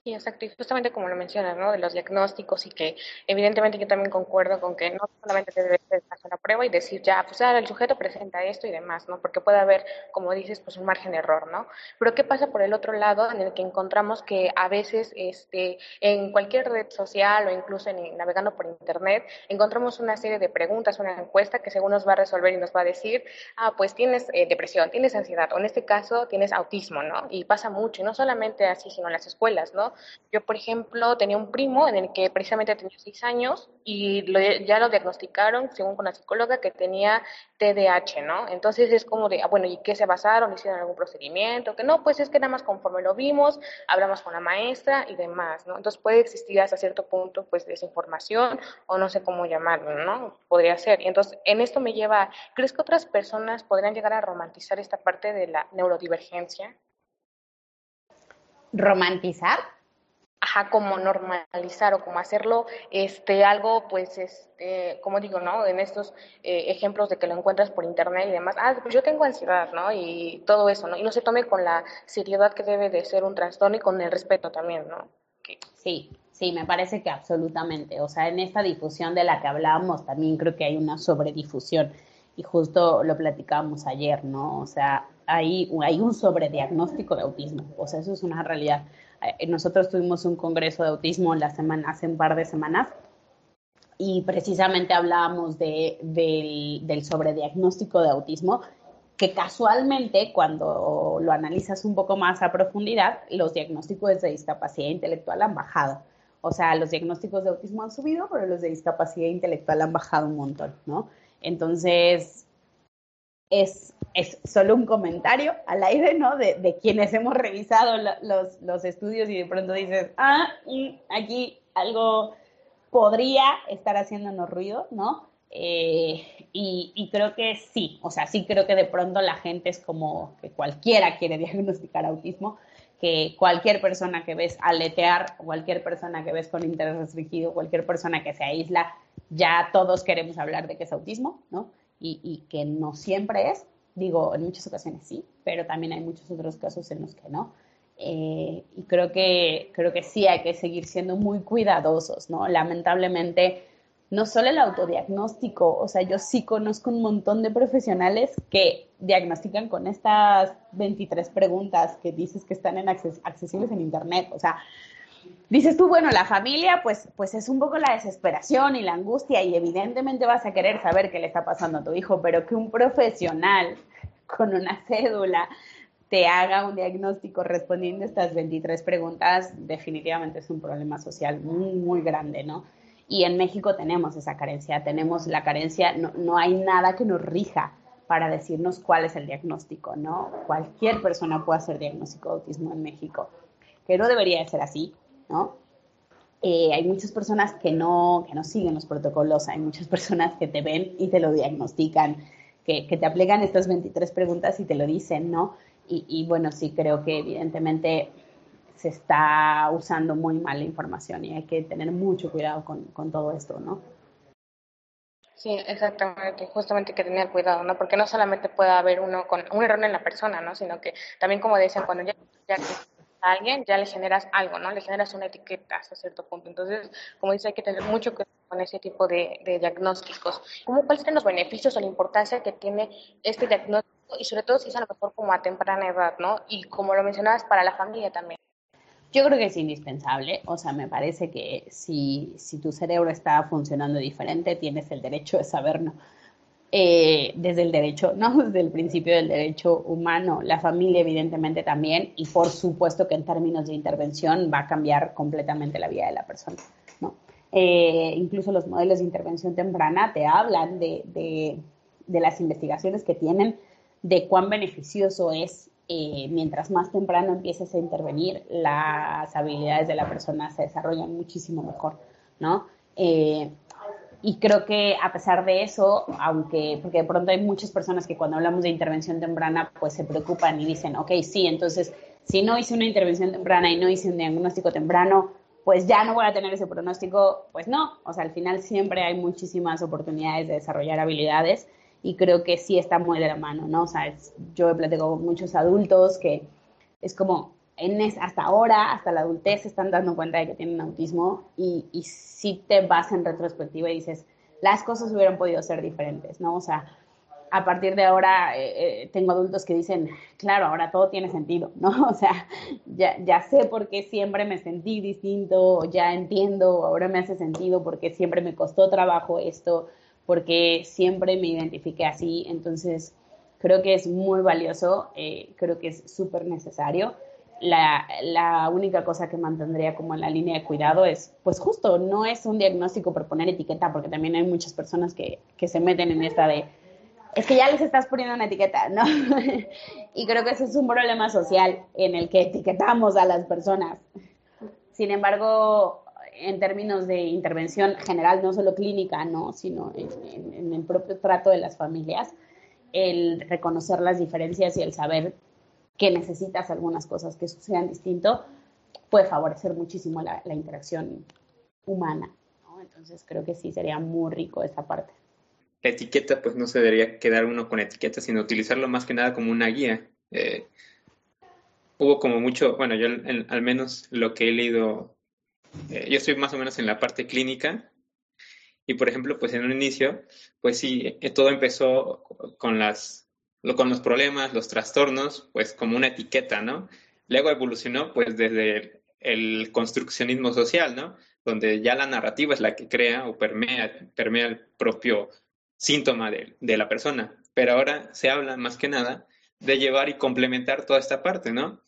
Sí, exacto. Y justamente como lo mencionas, ¿no? De los diagnósticos y que evidentemente yo también concuerdo con que no solamente te debes hacer la prueba y decir ya, pues ah, el sujeto presenta esto y demás, ¿no? Porque puede haber, como dices, pues un margen de error, ¿no? Pero ¿qué pasa por el otro lado en el que encontramos que a veces este, en cualquier red social o incluso navegando por internet encontramos una serie de preguntas, una encuesta que según nos va a resolver y nos va a decir, ah, pues tienes eh, depresión, tienes ansiedad o en este caso tienes autismo, ¿no? Y pasa mucho, no solamente así, sino en las escuelas, ¿no? Yo, por ejemplo, tenía un primo en el que precisamente tenía seis años y ya lo diagnosticaron, según con la psicóloga, que tenía TDAH, ¿no? Entonces es como de, ah, bueno, ¿y qué se basaron? ¿Hicieron algún procedimiento? Que no, pues es que nada más conforme lo vimos, hablamos con la maestra y demás, ¿no? Entonces puede existir hasta cierto punto, pues, desinformación o no sé cómo llamarlo, ¿no? Podría ser. Y entonces, en esto me lleva, ¿crees que otras personas podrían llegar a romantizar esta parte de la neurodivergencia?
romantizar
ajá, como normalizar o como hacerlo este algo, pues, este, como digo, ¿no? En estos eh, ejemplos de que lo encuentras por internet y demás, ah, pues yo tengo ansiedad, ¿no? Y todo eso, ¿no? Y no se tome con la seriedad que debe de ser un trastorno y con el respeto también, ¿no?
Sí, sí, me parece que absolutamente. O sea, en esta difusión de la que hablábamos también creo que hay una sobredifusión y justo lo platicábamos ayer, ¿no? O sea, hay, hay un sobrediagnóstico de autismo, o sea, eso es una realidad. Eh, nosotros tuvimos un congreso de autismo la semana, hace un par de semanas y precisamente hablábamos de, del, del sobrediagnóstico de autismo, que casualmente cuando lo analizas un poco más a profundidad, los diagnósticos de discapacidad intelectual han bajado. O sea, los diagnósticos de autismo han subido, pero los de discapacidad intelectual han bajado un montón, ¿no? Entonces, es, es solo un comentario al aire, ¿no? De, de quienes hemos revisado los, los, estudios y de pronto dices, ah, aquí algo podría estar haciéndonos ruido, ¿no? Eh, y, y, creo que sí, o sea, sí creo que de pronto la gente es como que cualquiera quiere [laughs] diagnosticar autismo, que cualquier persona que ves aletear, cualquier persona que ves con interés restringido, cualquier persona que se aísla, ya todos queremos hablar de que es autismo, ¿no? Y, que no siempre es, digo, en muchas ocasiones sí, pero también hay muchos otros casos en los que no. Eh, y creo que, creo que sí hay que seguir siendo muy cuidadosos, ¿no? Lamentablemente, no solo el autodiagnóstico, o sea, yo sí conozco un montón de profesionales que diagnostican con estas 23 preguntas que dices que están en accesibles en Internet, o sea, dices tú, bueno, la familia, pues, pues es un poco la desesperación y la angustia y evidentemente vas a querer saber qué le está pasando a tu hijo, pero que un profesional con una cédula te haga un diagnóstico respondiendo estas 23 preguntas, definitivamente es un problema social muy, muy grande, ¿no? Y en México tenemos esa carencia, tenemos la carencia, no, no hay nada que nos rija para decirnos cuál es el diagnóstico, ¿no? Cualquier persona puede hacer diagnóstico de autismo en México, que no debería de ser así, ¿no? Eh, hay muchas personas que no, que no siguen los protocolos, hay muchas [laughs] personas que te ven y te lo diagnostican, que, que te aplican estas 23 preguntas y te lo dicen, ¿no? Y, y, bueno, sí creo que evidentemente se está usando muy mal la información y hay que tener mucho cuidado con, con todo esto, ¿no?
Sí, exactamente, justamente que tener cuidado, ¿no? Porque no solamente puede haber uno con un error en la persona, ¿no? Sino que también, como decían, cuando ya a alguien, ya le generas algo, ¿no? Le generas una etiqueta hasta cierto punto. Entonces, como dice, hay que tener mucho cuidado con ese tipo de, diagnósticos. ¿Cómo, ¿Cuáles son los beneficios o la importancia que tiene este diagnóstico? Y sobre todo si es a lo mejor como a temprana edad, ¿no? Y como lo mencionabas, para la familia también.
Yo creo que es indispensable, o sea, me parece que si, si tu cerebro está funcionando diferente, tienes el derecho de saberlo eh, desde el derecho, [laughs] ¿no? Desde el principio del derecho humano, la familia evidentemente también, y por supuesto que en términos de intervención va a cambiar completamente la vida de la persona, ¿no? Eh, incluso los modelos de intervención temprana te hablan de, de, las investigaciones que tienen, de cuán beneficioso es eh, mientras más temprano empieces a intervenir, las habilidades de la persona se desarrollan muchísimo mejor, ¿no? Y creo que a pesar de eso, aunque, porque de pronto hay muchas personas que cuando hablamos de intervención temprana, pues se preocupan y dicen, ok, sí, entonces, si no hice una intervención temprana y no hice un diagnóstico temprano, pues ya no voy a tener ese pronóstico. Pues no, o sea, al final siempre hay muchísimas oportunidades de desarrollar habilidades y creo que sí está muy de la mano, ¿no? O sea, yo he platicado con muchos adultos que es como, en hasta ahora, hasta la adultez, se están dando cuenta de que tienen autismo y, si te vas en retrospectiva y dices, las cosas hubieran podido ser diferentes, ¿no? O sea, a partir de ahora eh, eh, tengo adultos que dicen, claro, ahora todo tiene sentido, ¿no? [laughs] O sea, ya, ya sé por qué siempre me sentí distinto, ya entiendo, ahora me hace sentido porque siempre me costó trabajo esto, porque siempre me identifiqué así, entonces creo que es muy valioso, eh, creo que es súper necesario la, única cosa que mantendría como en la línea de cuidado es, pues justo, no es un diagnóstico por poner etiqueta, porque también hay muchas personas que, que se meten en esta de, es que ya les estás poniendo una etiqueta, ¿no? [laughs] y creo que ese es un problema social en el que etiquetamos a las personas. Sin embargo, en términos de intervención general, no solo clínica, no, sino en el propio trato de las familias, el reconocer las diferencias y el saber que necesitas algunas cosas que sucedan distinto, puede favorecer muchísimo la, interacción humana. Entonces creo que sí sería muy rico esa parte.
La etiqueta, pues no se debería quedar uno con etiqueta, sino utilizarlo más que nada como una guía. Eh, hubo como mucho, bueno, yo al menos lo que he leído, eh, yo estoy más o menos en la parte clínica y por ejemplo, pues en un inicio, pues sí, eh, todo empezó con las, con los problemas, los trastornos, pues como una etiqueta, ¿no? Luego evolucionó pues desde el, construccionismo social, ¿no? Donde ya la narrativa es la que crea o permea, permea el propio síntoma de, de la persona. Pero ahora se habla más que nada de llevar y complementar toda esta parte, ¿no?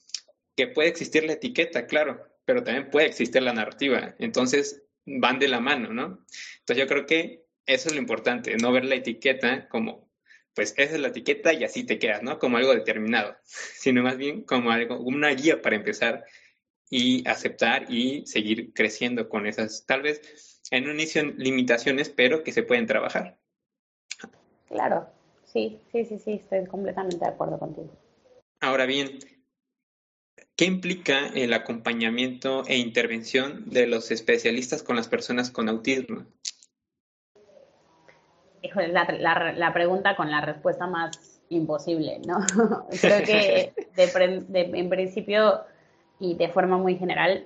Que puede existir la etiqueta, claro, pero también puede existir la narrativa. Entonces, van de la mano, ¿no? Entonces yo creo que eso es lo importante, no ver la etiqueta como, pues esa es la etiqueta y así te quedas, ¿no? Como algo determinado, [laughs] sino más bien como algo, una guía para empezar y aceptar y seguir creciendo con esas, tal vez en un inicio limitaciones, pero que se pueden trabajar.
Claro, sí, sí, sí, sí, estoy completamente de acuerdo contigo.
Ahora bien, ¿Qué implica el acompañamiento e intervención de los especialistas con las personas con autismo?
Híjole, la, pregunta con la respuesta más imposible, ¿no? [laughs] Creo que en principio y de forma muy general,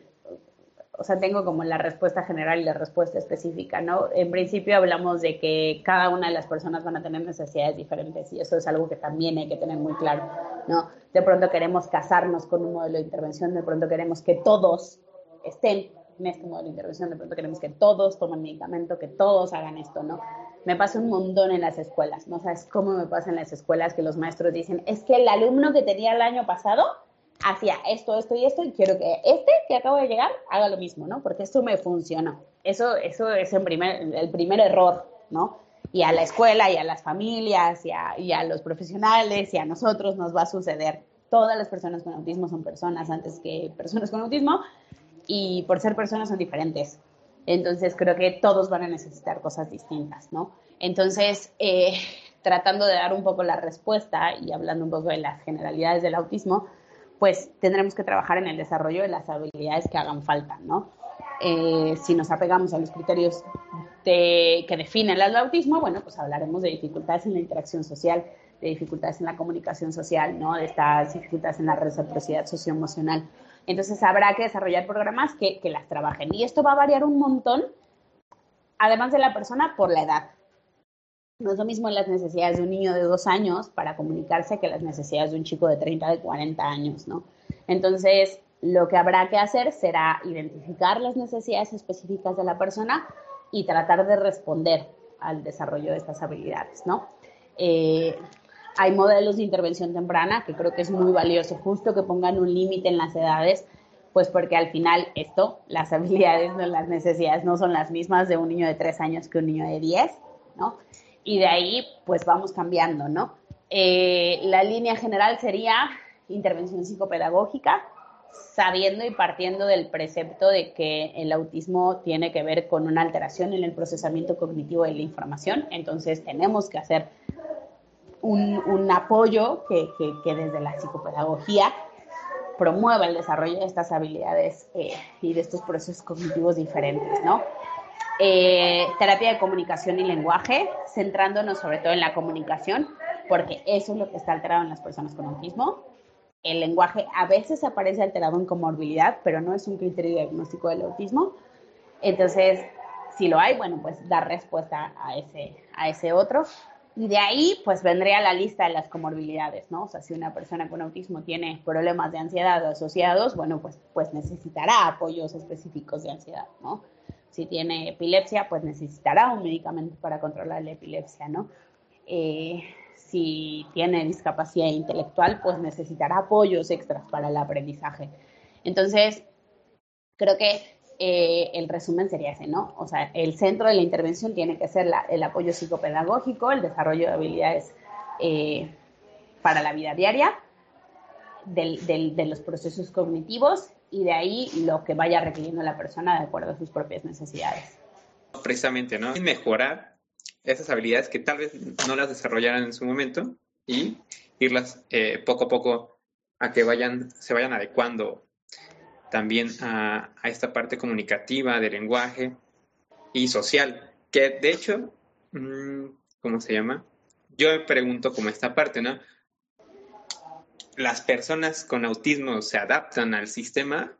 o sea, tengo como la respuesta general y la respuesta específica, ¿no? En principio hablamos de que cada una de las personas van a tener necesidades diferentes y eso es algo que también hay que tener muy claro, ¿no? De pronto queremos casarnos con un modelo de intervención, de pronto queremos que todos estén en este modelo de intervención, de pronto queremos que todos tomen medicamento, que todos hagan esto, ¿no? Me pasa un montón en las escuelas, ¿no sabes cómo me pasa en las escuelas que los maestros dicen, es que el alumno que tenía el año pasado hacía esto, esto y esto, y quiero que este que acabo de llegar haga lo mismo, ¿no? Porque esto me funcionó. Eso, eso es el primer, el primer error, ¿no? Y a la escuela y a las familias y a, y a los profesionales y a nosotros nos va a suceder. Todas las personas con autismo son personas antes que personas con autismo y por ser personas son diferentes. Entonces creo que todos van a necesitar cosas distintas, ¿no? Entonces, eh, [laughs] tratando de dar un poco la respuesta y hablando un poco de las generalidades del autismo, pues tendremos que trabajar en el desarrollo de las habilidades que hagan falta, ¿no? Eh, si nos apegamos a los criterios que definen el autismo, bueno, pues hablaremos de dificultades en la interacción social, de dificultades en la comunicación social, ¿no? De estas dificultades en la reciprocidad socioemocional. Entonces habrá que desarrollar programas que, que las trabajen. Y esto va a variar un montón, además de la persona, por la edad. No es lo mismo las necesidades de un niño de dos años para comunicarse que las necesidades de un chico de 30, de 40 años, ¿no? Entonces, lo que habrá que hacer será identificar las necesidades específicas de la persona y tratar de responder al desarrollo de estas habilidades, ¿no? Eh, hay modelos de intervención temprana que creo que es muy valioso, justo que pongan un límite en las edades, pues porque al final esto, las [laughs] habilidades, las necesidades no son las mismas de un niño de tres años que un niño de diez, ¿no? y de ahí pues vamos cambiando, ¿no? Eh, la línea general sería intervención psicopedagógica, sabiendo y partiendo del precepto de que el autismo tiene que ver con una alteración en el procesamiento cognitivo de la información, entonces tenemos que hacer un, apoyo que, desde la psicopedagogía promueva el desarrollo de estas habilidades eh, y de estos procesos cognitivos diferentes, ¿no? Eh, terapia de comunicación y lenguaje, centrándonos sobre todo en la comunicación, porque eso es lo que está alterado en las personas con autismo. El lenguaje a veces aparece alterado en comorbilidad, pero no es un criterio diagnóstico del autismo. Entonces, si lo hay, bueno, pues dar respuesta a ese, a ese otro. Y de ahí, pues vendría la lista de las comorbilidades, ¿no? O sea, si una persona con autismo tiene problemas de ansiedad asociados, bueno, pues, pues necesitará apoyos específicos de ansiedad, ¿no? si tiene epilepsia, pues necesitará un medicamento para controlar la epilepsia, ¿no? Eh, si tiene discapacidad intelectual, pues necesitará apoyos extras para el aprendizaje. Entonces, creo que eh, el resumen sería ese, ¿no? O sea, el centro de la intervención tiene que ser el apoyo psicopedagógico, el desarrollo de habilidades eh, para la vida diaria, de los procesos cognitivos y de ahí lo que vaya requiriendo la persona de acuerdo a sus propias necesidades.
Precisamente, ¿no? Mejorar esas habilidades que tal vez no las desarrollaran en su momento y irlas eh, poco a poco a que vayan, se vayan adecuando también a, esta parte comunicativa de lenguaje y social, que de hecho, mm, ¿cómo se llama? Yo pregunto como esta parte, ¿no? Las personas con autismo se adaptan al sistema,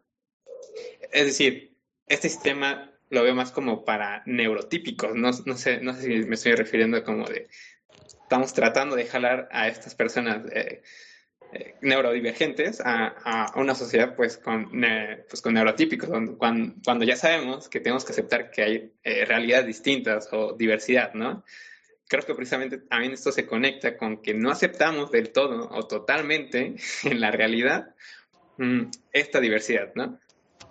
es decir, este sistema lo veo más como para neurotípicos, no, sé, no sé si me estoy refiriendo como de, estamos tratando de jalar a estas personas eh, neurodivergentes a, una sociedad pues con, pues con neurotípicos, cuando, ya sabemos que tenemos que aceptar que hay eh, realidades distintas o diversidad, ¿no? Creo que precisamente también esto se conecta con que no aceptamos del todo o totalmente [laughs] en la realidad mm, esta diversidad, ¿no?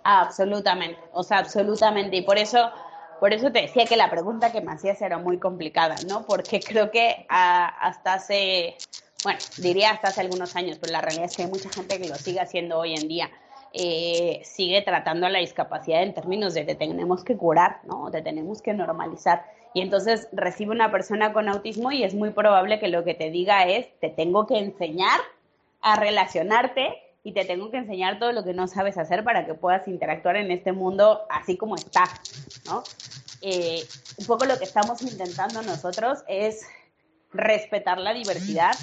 Absolutamente, o sea, absolutamente. Y por eso, por eso te decía que la pregunta que me hacías era muy complicada, ¿no? Porque creo que hasta hace bueno, diría hasta hace algunos años, pero la realidad es que hay mucha gente que lo sigue haciendo hoy en día. Eh, sigue tratando la discapacidad en términos de te tenemos que curar, ¿no? Te tenemos que normalizar. Y entonces recibe una persona con autismo y es muy probable que lo que te diga es, te tengo que enseñar a relacionarte y te tengo que enseñar todo lo que no sabes hacer para que puedas interactuar en este mundo así como está. Eh, un poco lo que estamos intentando nosotros es respetar la diversidad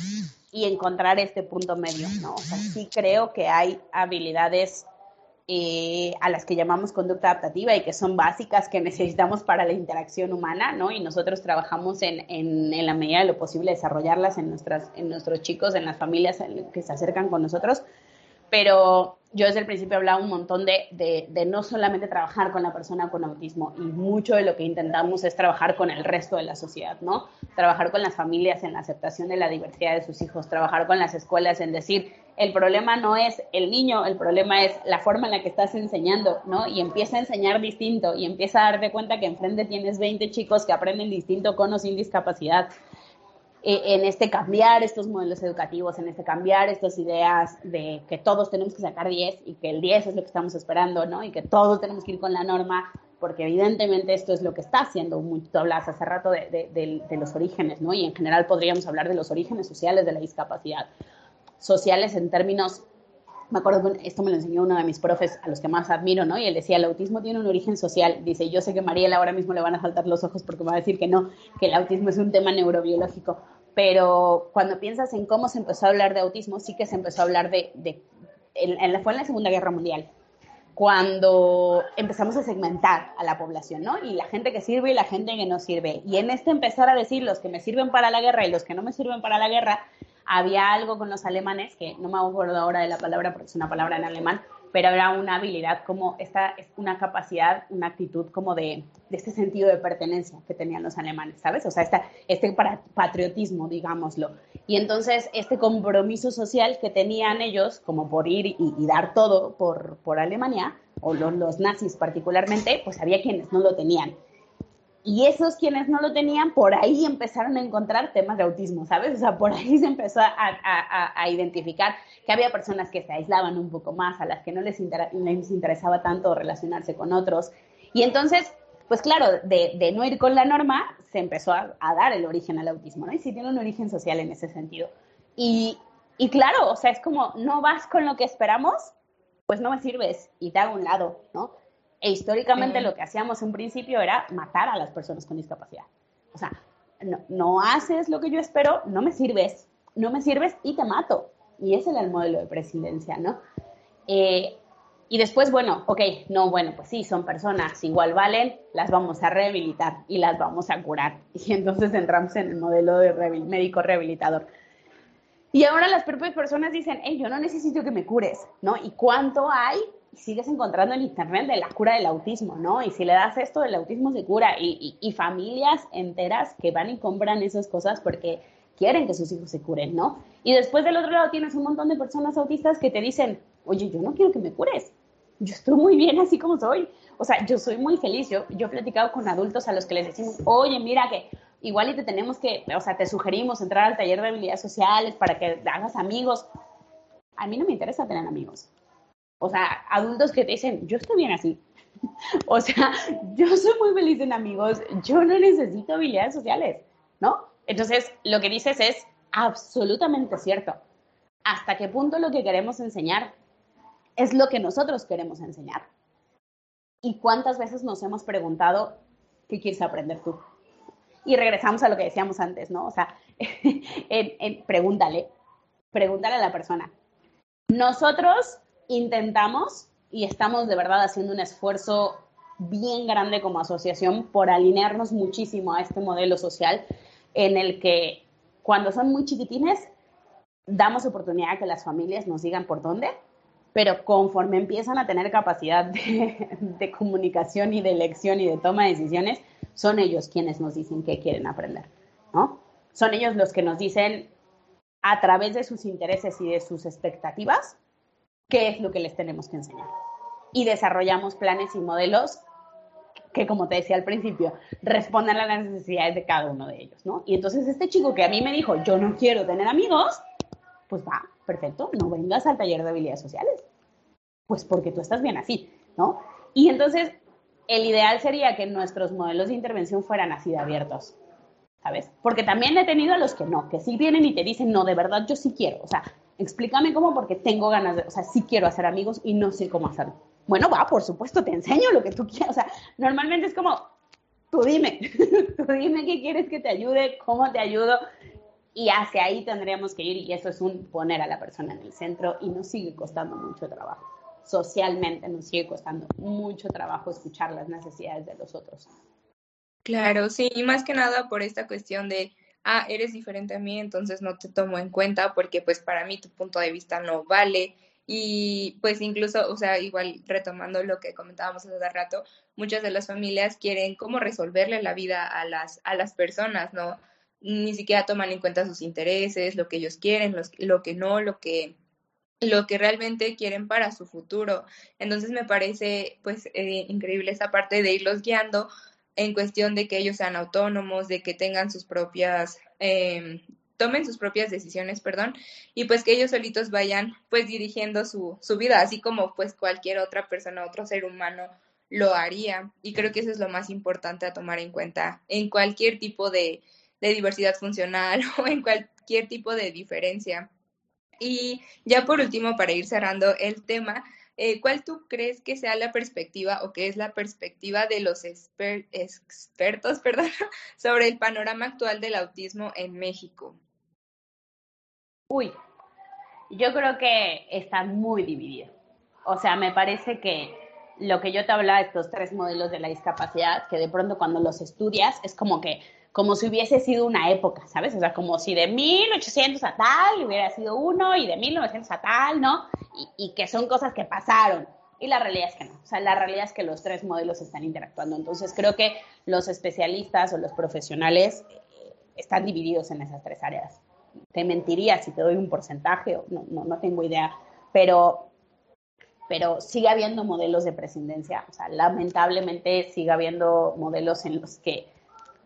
y encontrar este punto medio, ¿no? O sí creo que hay habilidades eh, a las que llamamos conducta adaptativa y que son básicas que necesitamos para la interacción humana, ¿no? Y nosotros trabajamos en, en, en la medida de lo posible desarrollarlas en, nuestras, en nuestros chicos, en las familias que se acercan con nosotros, pero yo desde el principio he hablado un montón de, de, no solamente trabajar con la persona con autismo y mucho de lo que intentamos es trabajar con el resto de la sociedad, ¿no? Trabajar con las familias en la aceptación de la diversidad de sus hijos, trabajar con las escuelas en decir, el problema no es el niño, el problema es la forma en la que estás enseñando, ¿no? Y empieza a enseñar distinto y empieza a darte cuenta que enfrente tienes 20 chicos que aprenden distinto con o sin discapacidad en este cambiar estos modelos educativos, en este cambiar estas ideas de que todos tenemos que sacar 10 y que el 10 es lo que estamos esperando, ¿no? Y que todos tenemos que ir con la norma, porque evidentemente esto es lo que está haciendo, tú hablas hace rato de, de, los orígenes, ¿no? Y en general podríamos hablar de los orígenes sociales de la discapacidad. Sociales en términos me acuerdo que esto me lo enseñó uno de mis profes a los que más admiro, ¿no? Y él decía, el autismo tiene un origen social. Dice, yo sé que a Mariela ahora mismo le van a saltar los ojos porque va a decir que no, que el autismo es un tema neurobiológico. Pero cuando piensas en cómo se empezó a hablar de autismo, sí que se empezó a hablar de, de en, fue en la Segunda Guerra Mundial, cuando empezamos a segmentar a la población, ¿no? Y la gente que sirve y la gente que no sirve. Y en este empezar a decir los que me sirven para la guerra y los que no me sirven para la guerra, había algo con los alemanes, que no me acuerdo ahora de la palabra porque es una palabra en alemán, pero era una habilidad como esta, una capacidad, una actitud como de, este sentido de pertenencia que tenían los alemanes, ¿sabes? O sea, esta, este patriotismo, digámoslo. Y entonces este compromiso social que tenían ellos, como por ir y, dar todo por, por Alemania, o los nazis particularmente, pues había quienes no lo tenían. Y esos quienes no lo tenían, por ahí empezaron a encontrar temas de autismo, ¿sabes? O sea, por ahí se empezó a, identificar que había personas que se aislaban un poco más, a las que no les, les interesaba tanto relacionarse con otros. Y entonces, pues claro, de, no ir con la norma, se empezó a, dar el origen al autismo, ¿no? Y sí tiene un origen social en ese sentido. Y, y claro, o sea, es como, no vas con lo que esperamos, pues no me sirves y te hago un lado, ¿no? E históricamente lo que hacíamos en principio era matar a las personas con discapacidad. O sea, no, haces lo que yo espero, no me sirves, no me sirves y te mato. Y ese era el modelo de presidencia, ¿no? Eh, y después, bueno, ok, no, bueno, pues sí, son personas, igual valen, las vamos a rehabilitar y las vamos a curar. [laughs] Y entonces entramos en el modelo de médico rehabilitador. Y ahora las propias personas dicen, hey, yo no necesito que me cures, ¿no? ¿Y cuánto hay sigues encontrando en internet de la cura del autismo, ¿no? Y si le das esto, el autismo se cura. Y, y, familias enteras que van y compran esas cosas porque quieren que sus hijos se curen, ¿no? Y después del otro lado tienes un montón de personas autistas que te dicen, oye, yo no quiero que me cures. Yo estoy muy bien así como soy. O sea, yo soy muy feliz. Yo, yo he platicado con adultos a los que les decimos, oye, mira que igual y te tenemos que, o sea, te sugerimos entrar al taller de habilidades sociales para que hagas amigos. A mí no me interesa tener amigos. O sea, adultos que te dicen, yo estoy bien así. [laughs] o sea, yo soy muy feliz en amigos, yo no necesito habilidades sociales, ¿no? Entonces, lo que dices es absolutamente cierto. ¿Hasta qué punto lo que queremos enseñar es lo que nosotros queremos enseñar. ¿Y cuántas veces nos hemos preguntado qué quieres aprender tú? Y regresamos a lo que decíamos antes, ¿no? O sea, [laughs] pregúntale, pregúntale a la persona. Nosotros intentamos y estamos de verdad haciendo un esfuerzo bien grande como asociación por alinearnos muchísimo a este modelo social en el que cuando son muy chiquitines damos oportunidad a que las familias nos digan por dónde, pero conforme empiezan a tener capacidad de, [laughs] comunicación y de elección y de toma de decisiones, son ellos quienes nos dicen qué quieren aprender, ¿no? Son ellos los que nos dicen a través de sus intereses y de sus expectativas qué es lo que les tenemos que enseñar. Y desarrollamos planes y modelos que, como te decía al principio, respondan a las necesidades de cada uno de ellos, ¿no? Y entonces este chico que a mí me dijo, yo no quiero tener amigos, pues va, perfecto, no vengas al taller de habilidades sociales. Pues porque tú estás bien así, ¿no? Y entonces, el ideal sería que nuestros modelos de intervención fueran así de abiertos, ¿sabes? Porque también he tenido a los que no, que sí vienen y te dicen, no, de verdad yo sí quiero, o sea, explícame cómo porque tengo ganas de, o sea, sí quiero hacer amigos y no sé cómo hacerlo. Bueno, va, por supuesto, te enseño lo que tú quieras, o sea, normalmente es como, tú dime, [laughs] tú dime qué quieres que te ayude, cómo te ayudo, y hacia ahí tendríamos que ir y eso es un poner a la persona en el centro y nos sigue costando mucho trabajo. Socialmente nos sigue costando mucho trabajo escuchar las necesidades de los otros.
Claro, sí, y más que nada por esta cuestión de, ah, eres diferente a mí, entonces no te tomo en cuenta porque pues para mí tu punto de vista no vale. Y pues incluso, o sea, igual retomando lo que comentábamos hace rato, muchas de las familias quieren cómo resolverle la vida a las, a las personas, ¿no? ni siquiera toman en cuenta sus intereses, lo que ellos quieren, lo que no, lo que lo que realmente quieren para su futuro. Entonces me parece pues eh, increíble esa parte de irlos guiando en cuestión de que ellos sean autónomos, de que tengan sus propias, eh, tomen sus propias decisiones, perdón, y pues que ellos solitos vayan pues dirigiendo su, su vida, así como pues cualquier otra persona, otro ser humano lo haría. Y creo que eso es lo más importante a tomar en cuenta en cualquier tipo de, de diversidad funcional [laughs] o en cualquier tipo de diferencia. Y ya por último, para ir cerrando el tema, eh, ¿cuál tú crees que sea la perspectiva o qué es la perspectiva de los expertos [laughs] perdón, sobre el panorama actual del autismo en México?
Uy, yo creo que está muy dividido. O sea, me parece que lo que yo te hablaba de estos tres modelos de la discapacidad, que de pronto cuando los estudias es como que como si hubiese sido una época, ¿sabes? O sea, como si de 1800 a tal hubiera sido uno y de 1900 a tal, ¿no? Y, que son cosas que pasaron. Y la realidad es que no. O sea, la realidad es que los tres modelos están interactuando. Entonces, creo que los especialistas o los profesionales eh, están divididos en esas tres áreas. Te mentiría si te doy un porcentaje, no, no, no tengo idea, pero, pero sigue habiendo modelos de prescindencia. O sea, lamentablemente sigue habiendo modelos en los que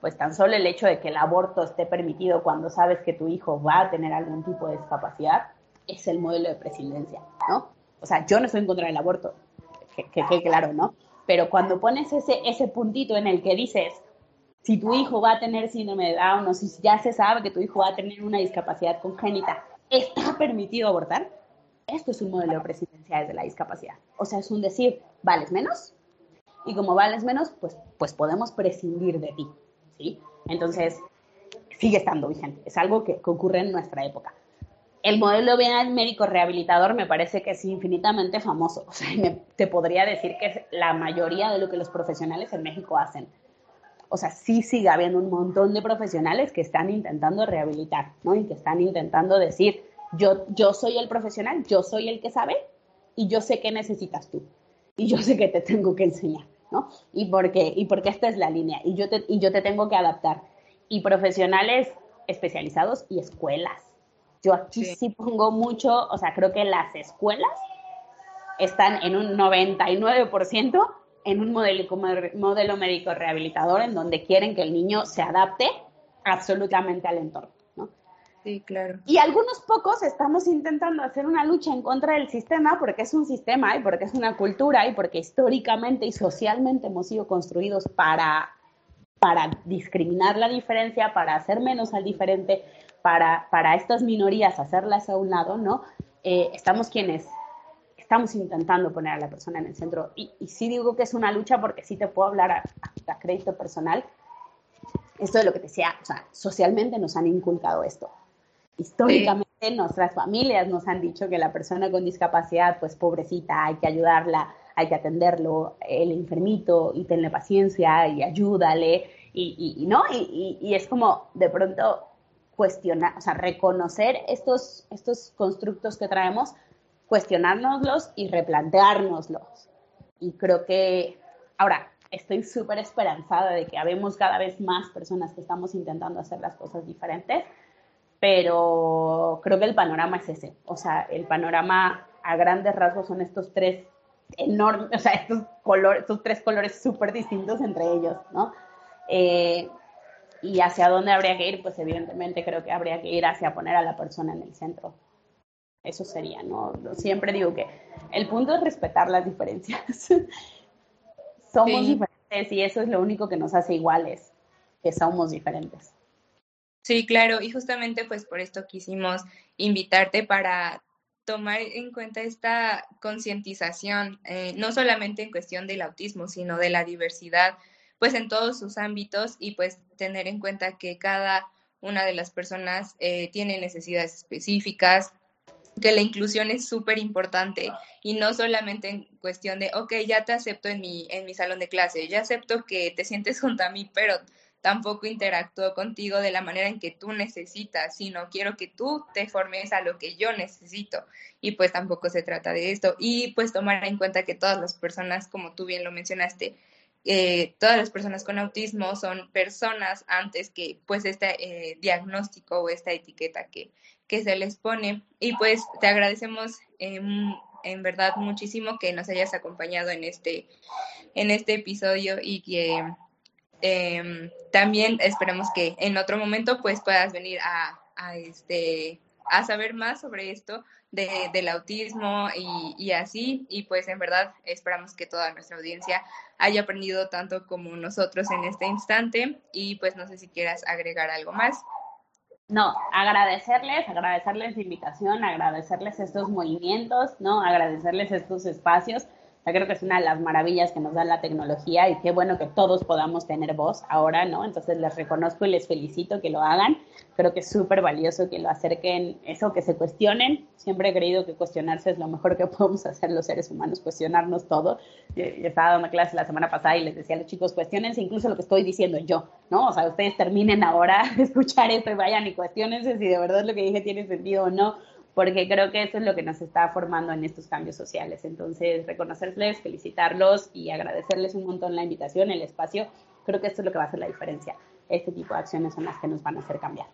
pues tan solo el hecho de que el aborto esté permitido cuando sabes que tu hijo va a tener algún tipo de discapacidad es el modelo de presidencia, ¿no? O sea, yo no estoy en contra del aborto, que claro, ¿no? Pero cuando pones ese, ese puntito en el que dices, si tu hijo va a tener síndrome de Down o si ya se sabe que tu hijo va a tener una discapacidad congénita, ¿está permitido abortar? Esto es un modelo de presidencia desde la discapacidad. O sea, es un decir, vales menos y como vales menos, pues, pues podemos prescindir de ti. ¿sí? Entonces, sigue estando vigente. Es algo que, ocurre en nuestra época. El modelo médico rehabilitador me parece que es infinitamente famoso. O sea, te podría decir que es la mayoría de lo que los profesionales en México hacen. O sea, sí sigue habiendo un montón de profesionales que están intentando rehabilitar, ¿no? Y que están intentando decir, yo, yo soy el profesional, yo soy el que sabe y yo sé qué necesitas tú. Y yo sé que te tengo que enseñar. Y porque, y porque esta es la línea, y yo, te, y yo te tengo que adaptar. Y profesionales especializados y escuelas. Yo aquí sí. pongo mucho, o sea, creo que las escuelas están en un 99% en un modelo, modelo médico rehabilitador en donde quieren que el niño se adapte absolutamente al entorno.
Sí, claro.
Y algunos pocos estamos intentando hacer una lucha en contra del sistema porque es un sistema y porque es una cultura y porque históricamente y socialmente hemos sido construidos para, para discriminar la diferencia, para hacer menos al diferente, para, para estas minorías hacerlas a un lado, ¿no? Eh, estamos quienes estamos intentando poner a la persona en el centro. Y, sí digo que es una lucha porque sí te puedo hablar a, crédito personal. Esto de lo que te decía, o sea, socialmente nos han inculcado esto. Históricamente nuestras familias nos han dicho que la persona con discapacidad, pues pobrecita, hay que ayudarla, hay que atenderlo, el enfermito, y tenle paciencia y ayúdale, y, y ¿no? Y, y, es como de pronto cuestionar, o sea, reconocer estos, estos constructos que traemos, cuestionárnoslos y replanteárnoslos. Y creo que ahora estoy súper esperanzada de que habemos cada vez más personas que estamos intentando hacer las cosas diferentes, pero creo que el panorama es ese. O sea, el panorama a grandes rasgos son estos tres enormes, o sea, estos colores, estos tres colores súper distintos entre ellos, ¿no? Eh, y hacia dónde habría que ir, pues evidentemente creo que habría que ir hacia poner a la persona en el centro. Eso sería, ¿no? Siempre digo que el punto es respetar las diferencias. [laughs] somos diferentes y eso es lo único que nos hace iguales, que somos diferentes.
Sí, claro, y justamente pues por esto quisimos invitarte para tomar en cuenta esta concientización, eh, no solamente en cuestión del autismo, sino de la diversidad, pues en todos sus ámbitos y pues tener en cuenta que cada una de las personas eh, tiene necesidades específicas, que la inclusión es súper importante y no solamente en cuestión de, ok, ya te acepto en mi, en mi salón de clase, ya acepto que te sientes junto a mí, pero tampoco interactúo contigo de la manera en que tú necesitas, sino quiero que tú te formes a lo que yo necesito. Y pues tampoco se trata de esto. Y pues tomar en cuenta que todas las personas, como tú bien lo mencionaste, eh, todas las personas con autismo son personas antes que pues este eh, diagnóstico o esta etiqueta que, que se les pone. Y pues te agradecemos en verdad muchísimo que nos hayas acompañado en este, en este episodio y que Em, también esperamos que en otro momento pues puedas venir a, este, a saber más sobre esto de, del autismo y, y, así. Y pues en verdad esperamos que toda nuestra audiencia haya aprendido tanto como nosotros en este instante. Y pues no sé si quieras agregar algo más.
No, agradecerles, agradecerles la invitación, agradecerles estos movimientos, ¿no? Agradecerles estos espacios creo que es una de las maravillas que nos da la tecnología y qué bueno que todos podamos tener voz ahora, ¿no? Entonces les reconozco y les felicito que lo hagan. Creo que es súper valioso que lo acerquen, eso, que se cuestionen. Siempre he creído que cuestionarse es lo mejor que [laughs] podemos hacer los seres humanos, cuestionarnos todo. Yo, estaba dando clase la semana pasada y les decía a los chicos, cuestionense incluso lo que estoy diciendo yo, ¿no? O sea, ustedes terminen ahora [laughs] de escuchar esto y vayan y cuestionense si de verdad lo que dije tiene sentido o no porque creo que eso es lo que nos está formando en estos cambios sociales. Entonces, reconocerles, felicitarlos y agradecerles un montón la invitación, el espacio. Creo que esto es lo que va a hacer la diferencia. Este tipo de acciones son las que nos van a hacer cambiar.